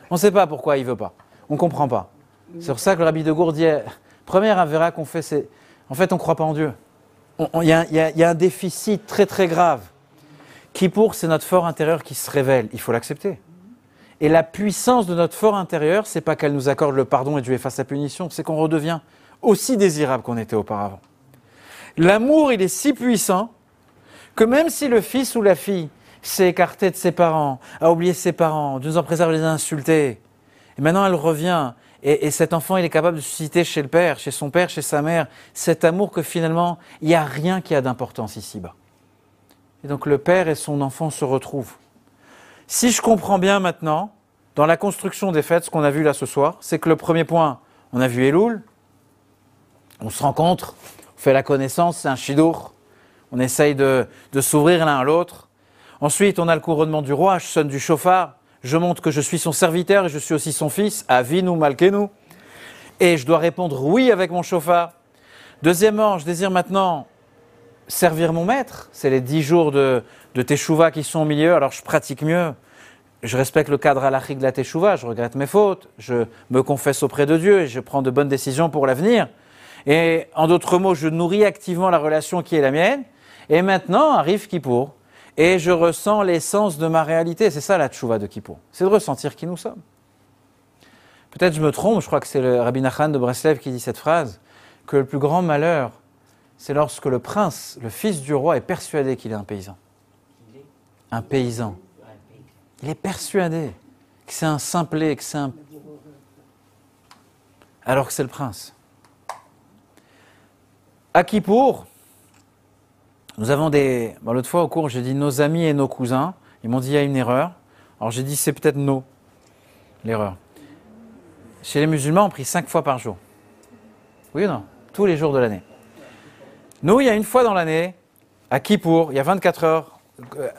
On ne sait pas pourquoi il veut pas. On ne comprend pas. C'est pour ça que le rabbi de Gourdier, première avéra qu'on fait, c'est en fait, on ne croit pas en Dieu. Il y, a un déficit très très grave. Qui pour, c'est notre fort intérieur qui se révèle. Il faut l'accepter. Et la puissance de notre fort intérieur, c'est pas qu'elle nous accorde le pardon et Dieu efface la punition, c'est qu'on redevient aussi désirable qu'on était auparavant. L'amour, il est si puissant que même si le fils ou la fille s'est écarté de ses parents, a oublié ses parents, Dieu nous en préserve les insultés, et maintenant elle revient, et, et, cet enfant, il est capable de susciter chez le père, chez son père, chez sa mère, cet amour que finalement, il n'y a rien qui a d'importance ici-bas. Et donc le père et son enfant se retrouvent. Si je comprends bien maintenant, dans la construction des fêtes, ce qu'on a vu là ce soir, c'est que le premier point, on a vu Elul, on se rencontre, on fait la connaissance, c'est un chidour, on essaye de, s'ouvrir l'un à l'autre. Ensuite, on a le couronnement du roi, je sonne du chauffard, je montre que je suis son serviteur et je suis aussi son fils, Avinu Malkenu. Et je dois répondre oui avec mon chauffard. Deuxièmement, je désire maintenant servir mon maître. C'est les dix jours de, de Teshuvah qui sont au milieu, alors je pratique mieux. Je respecte le cadre halachique de la Teshuvah, je regrette mes fautes, je me confesse auprès de Dieu et je prends de bonnes décisions pour l'avenir. Et en d'autres mots, je nourris activement la relation qui est la mienne. Et maintenant arrive Kippour. Et je ressens l'essence de ma réalité. C'est ça la Teshuvah de Kippour. C'est de ressentir qui nous sommes. Peut-être je me trompe, je crois que c'est le Rabbi Nachman de Breslev qui dit cette phrase, que le plus grand malheur, c'est lorsque le prince, le fils du roi, est persuadé qu'il est un paysan un paysan. Il est persuadé que c'est un simplet, que c'est un... Alors que c'est le prince. À Kippour, nous avons des... L'autre fois au cours, j'ai dit nos amis et nos cousins. Ils m'ont dit il y a une erreur. Alors j'ai dit c'est peut-être nos, l'erreur. Chez les musulmans, on prie cinq fois par jour. Oui ou non? Tous les jours de l'année. Nous, il y a une fois dans l'année, à Kippour, il y a 24 heures, euh,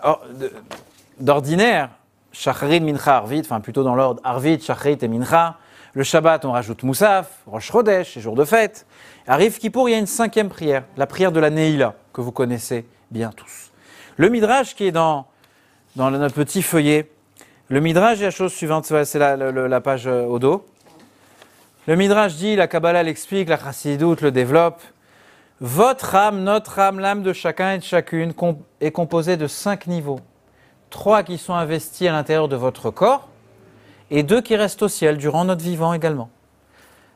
d'ordinaire, Shacharit, Mincha, Arvit, enfin plutôt dans l'ordre Arvit, Shacharit et Mincha. Le Shabbat, on rajoute Moussaf, Rosh Chodesh, les jours de fête. Arrive Kippour, il y a une cinquième prière, la prière de la Neila, que vous connaissez bien tous. Le Midrash qui est dans, dans notre petit feuillet, le Midrash est la chose suivante, c'est la, la, page euh, au dos. Le Midrash dit, la Kabbalah l'explique, la Chassidoute le développe. Votre âme, notre âme, l'âme de chacun et de chacune est composée de cinq niveaux. Trois qui sont investis à l'intérieur de votre corps et deux qui restent au ciel durant notre vivant également.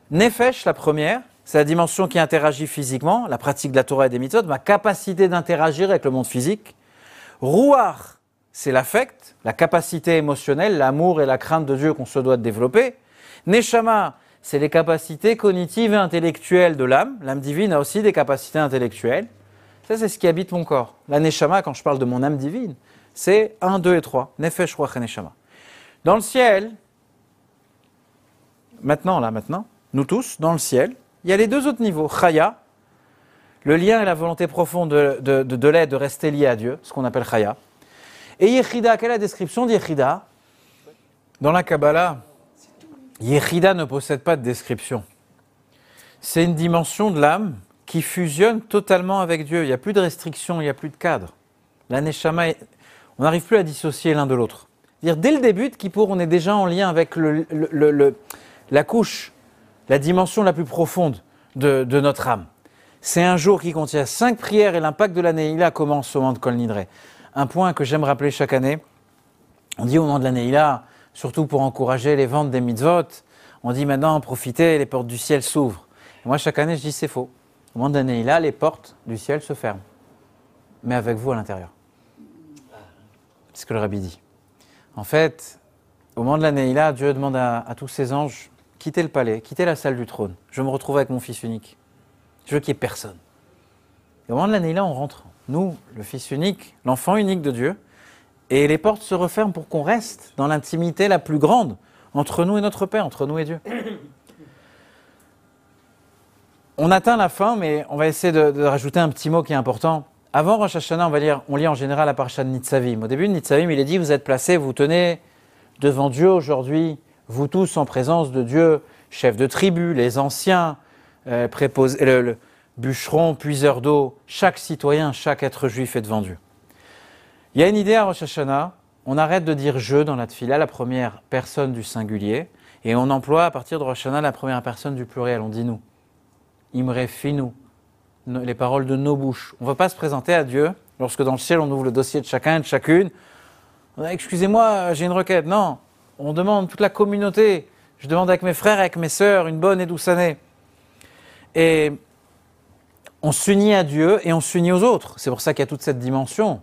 Nefesh, la première, c'est la dimension qui interagit physiquement, la pratique de la Torah et des méthodes, ma capacité d'interagir avec le monde physique. Rouar, c'est l'affect, la capacité émotionnelle, l'amour et la crainte de Dieu qu'on se doit de développer. Neshama, c'est les capacités cognitives et intellectuelles de l'âme. L'âme divine a aussi des capacités intellectuelles. Ça, c'est ce qui habite mon corps. La neshama, quand je parle de mon âme divine, c'est 1, 2 et 3. Nefesh, Ruach et Neshama. Dans le ciel, maintenant, là, maintenant, nous tous, dans le ciel. Il y a les deux autres niveaux. Chaya, le lien et la volonté profonde de, de, de, de rester lié à Dieu, ce qu'on appelle Chaya. Et Yechida, quelle est la description d'Yechida Dans la Kabbalah, Yechida ne possède pas de description. C'est une dimension de l'âme qui fusionne totalement avec Dieu. Il n'y a plus de restrictions, il n'y a plus de cadre. La Neshama, on n'arrive plus à dissocier l'un de l'autre. Dire dès le début de Kippour, on est déjà en lien avec la couche, la dimension la plus profonde de, notre âme. C'est un jour qui contient cinq prières et l'impact de l'année. Commence au moment de Kol Nidre. Un point que j'aime rappeler chaque année. On dit au moment de l'année, surtout pour encourager les ventes des mitzvot, on dit maintenant profitez, les portes du ciel s'ouvrent. Moi, chaque année, je dis c'est faux. Au moment de l'année, les portes du ciel se ferment. Mais avec vous à l'intérieur. C'est ce que le rabbi dit. En fait, au moment de l'année, Dieu demande à tous ses anges quittez le palais, quittez la salle du trône. Je me retrouve avec mon fils unique. Je veux qu'il n'y ait personne. Et au moment de l'année, on rentre. Nous, le fils unique, l'enfant unique de Dieu, et les portes se referment pour qu'on reste dans l'intimité la plus grande entre nous et notre Père, entre nous et Dieu. On atteint la fin, mais on va essayer de, de rajouter un petit mot qui est important. Avant Rosh Hashanah, on va lire, on lit en général la parasha de Nitzavim. Au début de Nitzavim, il est dit, vous êtes placés, vous tenez devant Dieu aujourd'hui, vous tous en présence de Dieu, chefs de tribu, les anciens, euh, préposés, le, bûcheron, puiseur d'eau, chaque citoyen, chaque être juif est devant Dieu. Il y a une idée à Rosh Hashanah, on arrête de dire je dans la tfila, la première personne du singulier, et on emploie à partir de Rosh Hashanah la première personne du pluriel, on dit nous. Imre finu, no- les paroles de nos bouches. On ne va pas se présenter à Dieu lorsque dans le ciel on ouvre le dossier de chacun et de chacune. A, Excusez-moi, j'ai une requête. Non, on demande toute la communauté. Je demande avec mes frères, avec mes sœurs, une bonne et douce année. Et on s'unit à Dieu et on s'unit aux autres. C'est pour ça qu'il y a toute cette dimension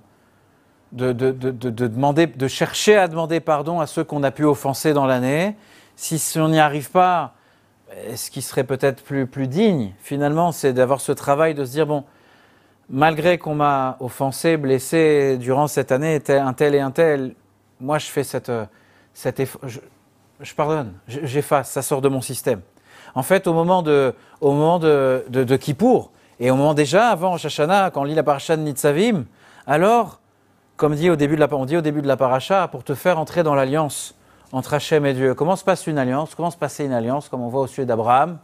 de, de- de- de- de demander, de chercher à demander pardon à ceux qu'on a pu offenser dans l'année. Si, on n'y arrive pas, ce qui serait peut-être plus, plus digne, finalement, c'est d'avoir ce travail de se dire, bon, malgré qu'on m'a offensé, blessé durant cette année, un tel et un tel, moi je fais cette, je, pardonne, je- j'efface, ça sort de mon système. En fait, au moment de, au moment de, de, Kippour, et au moment déjà, avant Rosh Hashanah, quand on lit la paracha de Nitzavim, alors, comme dit au début de la, on dit au début de la paracha, pour te faire entrer dans l'alliance entre Hachem et Dieu. Comment se passe une alliance Comment se passait une alliance, comme on voit au sujet d'Abraham?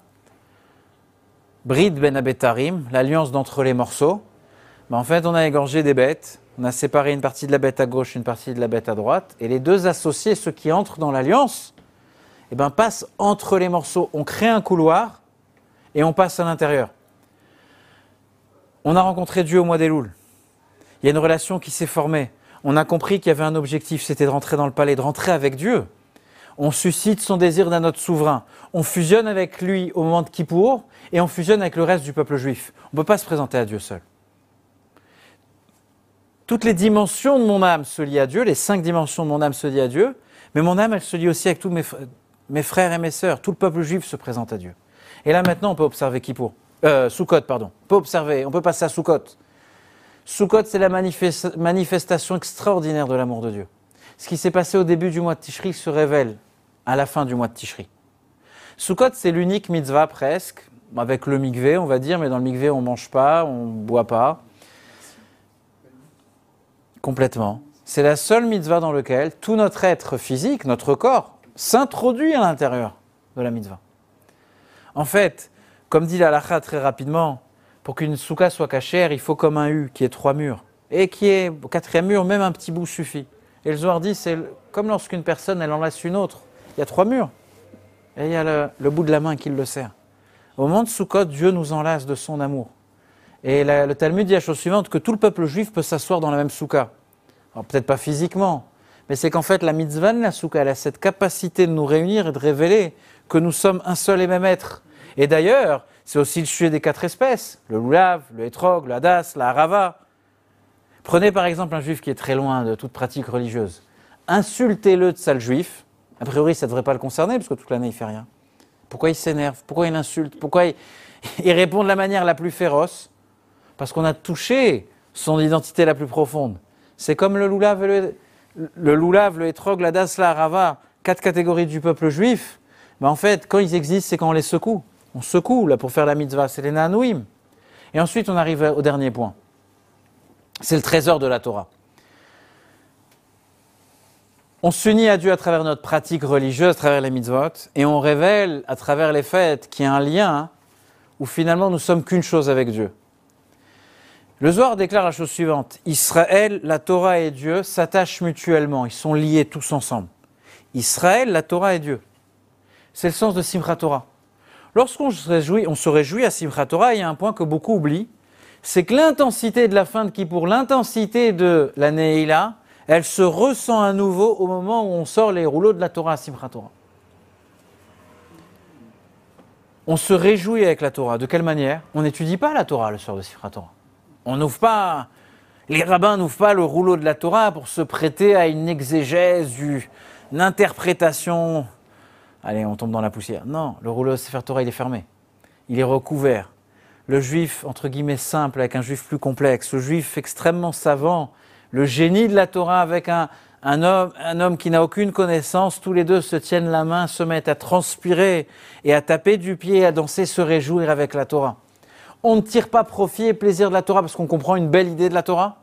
Brid ben Abetarim, l'alliance d'entre les morceaux. Ben, en fait, on a égorgé des bêtes, on a séparé une partie de la bête à gauche, une partie de la bête à droite, et les deux associés, ceux qui entrent dans l'alliance, eh ben, passent entre les morceaux. On crée un couloir et on passe à l'intérieur. On a rencontré Dieu au mois d'Elul. Il y a une relation qui s'est formée. On a compris qu'il y avait un objectif, c'était de rentrer dans le palais, de rentrer avec Dieu. On suscite son désir d'un autre souverain. On fusionne avec lui au moment de Kippour et on fusionne avec le reste du peuple juif. On ne peut pas se présenter à Dieu seul. Toutes les dimensions de mon âme se lient à Dieu, les cinq dimensions de mon âme se lient à Dieu, mais mon âme, elle se lie aussi avec tous mes, fr- mes frères et mes sœurs. Tout le peuple juif se présente à Dieu. Et là, maintenant, on peut observer Kippour. Euh, Sukkot, pardon. On peut observer, on peut passer à Sukkot. Sukkot, c'est la manifes- manifestation extraordinaire de l'amour de Dieu. Ce qui s'est passé au début du mois de Tishri se révèle à la fin du mois de Tishri. Sukkot, c'est l'unique mitzvah presque, avec le mikvé, on va dire, mais dans le mikvé, on ne mange pas, on ne boit pas. Complètement. C'est la seule mitzvah dans laquelle tout notre être physique, notre corps, s'introduit à l'intérieur de la mitzvah. En fait, comme dit l'alacha très rapidement, pour qu'une souka soit cachère, il faut comme un U qui est trois murs. Et qui est au quatrième mur, même un petit bout suffit. Et le Zohar dit, c'est comme lorsqu'une personne, elle enlace une autre. Il y a trois murs. Et il y a le, le bout de la main qui le sert. Au moment de Sukkot, Dieu nous enlace de son amour. Et le Talmud dit la chose suivante, que tout le peuple juif peut s'asseoir dans la même souka. Alors peut-être pas physiquement, mais c'est qu'en fait la mitzvah la souka, elle a cette capacité de nous réunir et de révéler que nous sommes un seul et même être. Et d'ailleurs, c'est aussi le sujet des quatre espèces, le loulav, le hétrog, le hadas, la harava. Prenez par exemple un juif qui est très loin de toute pratique religieuse. Insultez-le de sale juif. A priori, ça ne devrait pas le concerner, parce que toute l'année, il fait rien. Pourquoi il s'énerve? Pourquoi il insulte? Pourquoi il répond de la manière la plus féroce? Parce qu'on a touché son identité la plus profonde. C'est comme le loulav, le, le loulav, le la das, la rava, quatre catégories du peuple juif. Ben, en fait, quand ils existent, c'est quand on les secoue. On secoue là pour faire la mitzvah, c'est les nanouim. Et ensuite, on arrive au dernier point. C'est le trésor de la Torah. On s'unit à Dieu à travers notre pratique religieuse, à travers les mitzvot, et on révèle à travers les fêtes qu'il y a un lien où finalement nous sommes qu'une chose avec Dieu. Le Zohar déclare la chose suivante Israël, la Torah et Dieu s'attachent mutuellement, ils sont liés tous ensemble. Israël, la Torah et Dieu. C'est le sens de Simchat Torah. Lorsqu'on se réjouit, on se réjouit à Simchat Torah, il y a un point que beaucoup oublient c'est que l'intensité de la fin de Kippour, l'intensité de la Neila, elle se ressent à nouveau au moment où on sort les rouleaux de la Torah à Simchat Torah. On se réjouit avec la Torah. De quelle manière? On n'étudie pas la Torah le soir de Simchat Torah. On n'ouvre pas, les rabbins n'ouvrent pas le rouleau de la Torah pour se prêter à une exégèse, une interprétation. Allez, on tombe dans la poussière. Non, le rouleau de Sefer Torah, il est fermé. Il est recouvert. Le juif, entre guillemets, simple avec un juif plus complexe, le juif extrêmement savant, le génie de la Torah avec un, homme, un homme qui n'a aucune connaissance, tous les deux se tiennent la main, se mettent à transpirer et à taper du pied, à danser, se réjouir avec la Torah. On ne tire pas profit et plaisir de la Torah parce qu'on comprend une belle idée de la Torah.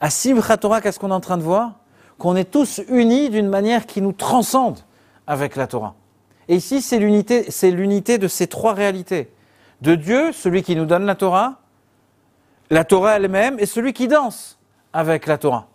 À Simchat Torah, qu'est-ce qu'on est en train de voir? Qu'on est tous unis d'une manière qui nous transcende avec la Torah. Et ici, c'est l'unité, c'est l'unité de ces trois réalités. De Dieu, celui qui nous donne la Torah, la Torah elle-même, et celui qui danse avec la Torah.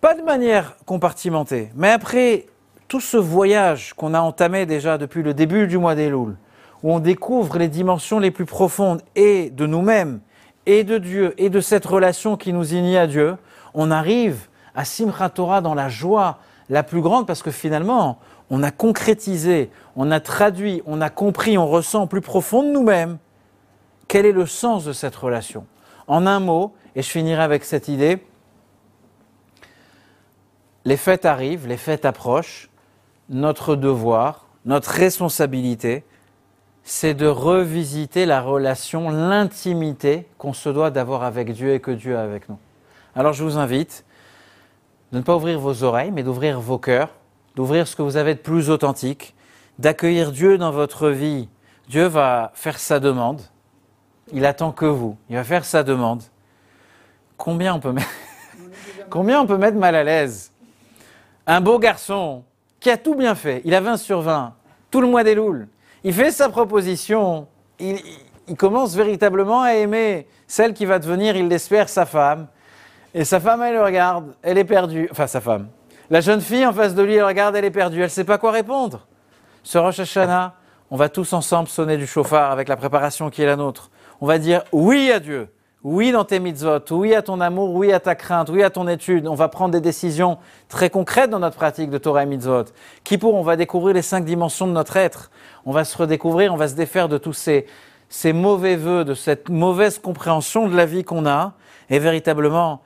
Pas de manière compartimentée, mais après tout ce voyage qu'on a entamé déjà depuis le début du mois d'Elul, où on découvre les dimensions les plus profondes et de nous-mêmes, et de Dieu, et de cette relation qui nous unit à Dieu, on arrive à Simchat Torah dans la joie la plus grande parce que finalement, on a concrétisé, on a traduit, on a compris, on ressent plus profond de nous-mêmes quel est le sens de cette relation. En un mot, et je finirai avec cette idée, les fêtes arrivent, les fêtes approchent, notre devoir, notre responsabilité, c'est de revisiter la relation, l'intimité qu'on se doit d'avoir avec Dieu et que Dieu a avec nous. Alors je vous invite de ne pas ouvrir vos oreilles, mais d'ouvrir vos cœurs, d'ouvrir ce que vous avez de plus authentique, d'accueillir Dieu dans votre vie. Dieu va faire sa demande. Il attend que vous. Il va faire sa demande. Combien on peut mettre, Combien on peut mettre mal à l'aise? Un beau garçon qui a tout bien fait. Il a 20 sur 20. Tout le mois des louls il fait sa proposition, il, commence véritablement à aimer celle qui va devenir, il l'espère, sa femme. Et sa femme, elle le regarde, elle est perdue. Enfin, sa femme. La jeune fille en face de lui, elle regarde, elle est perdue, elle ne sait pas quoi répondre. Ce Rosh Hashanah, on va tous ensemble sonner du chauffard avec la préparation qui est la nôtre. On va dire oui à Dieu, oui dans tes mitzvot, oui à ton amour, oui à ta crainte, oui à ton étude. On va prendre des décisions très concrètes dans notre pratique de Torah et mitzvot. Qui pour, on va découvrir les cinq dimensions de notre être on va se redécouvrir, on va se défaire de tous ces, ces mauvais voeux, de cette mauvaise compréhension de la vie qu'on a. Et véritablement,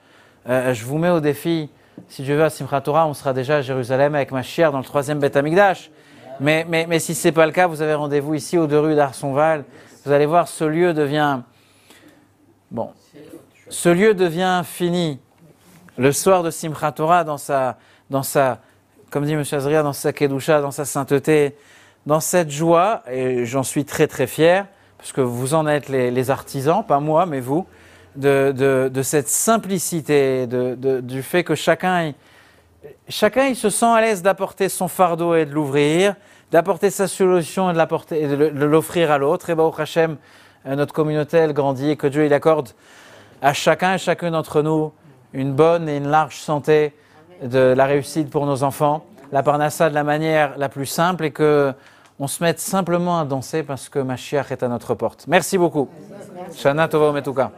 euh, je vous mets au défi, si Dieu veut, à Simchat Torah, on sera déjà à Jérusalem avec ma chère dans le troisième Beth Amikdash. Mais, mais, mais si ce n'est pas le cas, vous avez rendez-vous ici aux deux rues d'Arsonval. Vous allez voir, ce lieu devient... Bon, ce lieu devient fini. Le soir de Simchat Torah, dans sa, dans sa comme dit M. Azria, dans sa kedusha, dans sa sainteté, dans cette joie, et j'en suis très très fier, parce que vous en êtes les, artisans, pas moi, mais vous, de, cette simplicité, du fait que chacun, chacun il se sent à l'aise d'apporter son fardeau et de l'ouvrir, d'apporter sa solution et de l'offrir à l'autre. Et bah, au Hachem, euh, notre communauté, elle grandit et que Dieu il accorde à chacun et chacun d'entre nous une bonne et une large santé, de la réussite pour nos enfants, la parnassa de la manière la plus simple et que on se mette simplement à danser parce que Mashiach est à notre porte. Merci beaucoup. Shana Tova Metuka.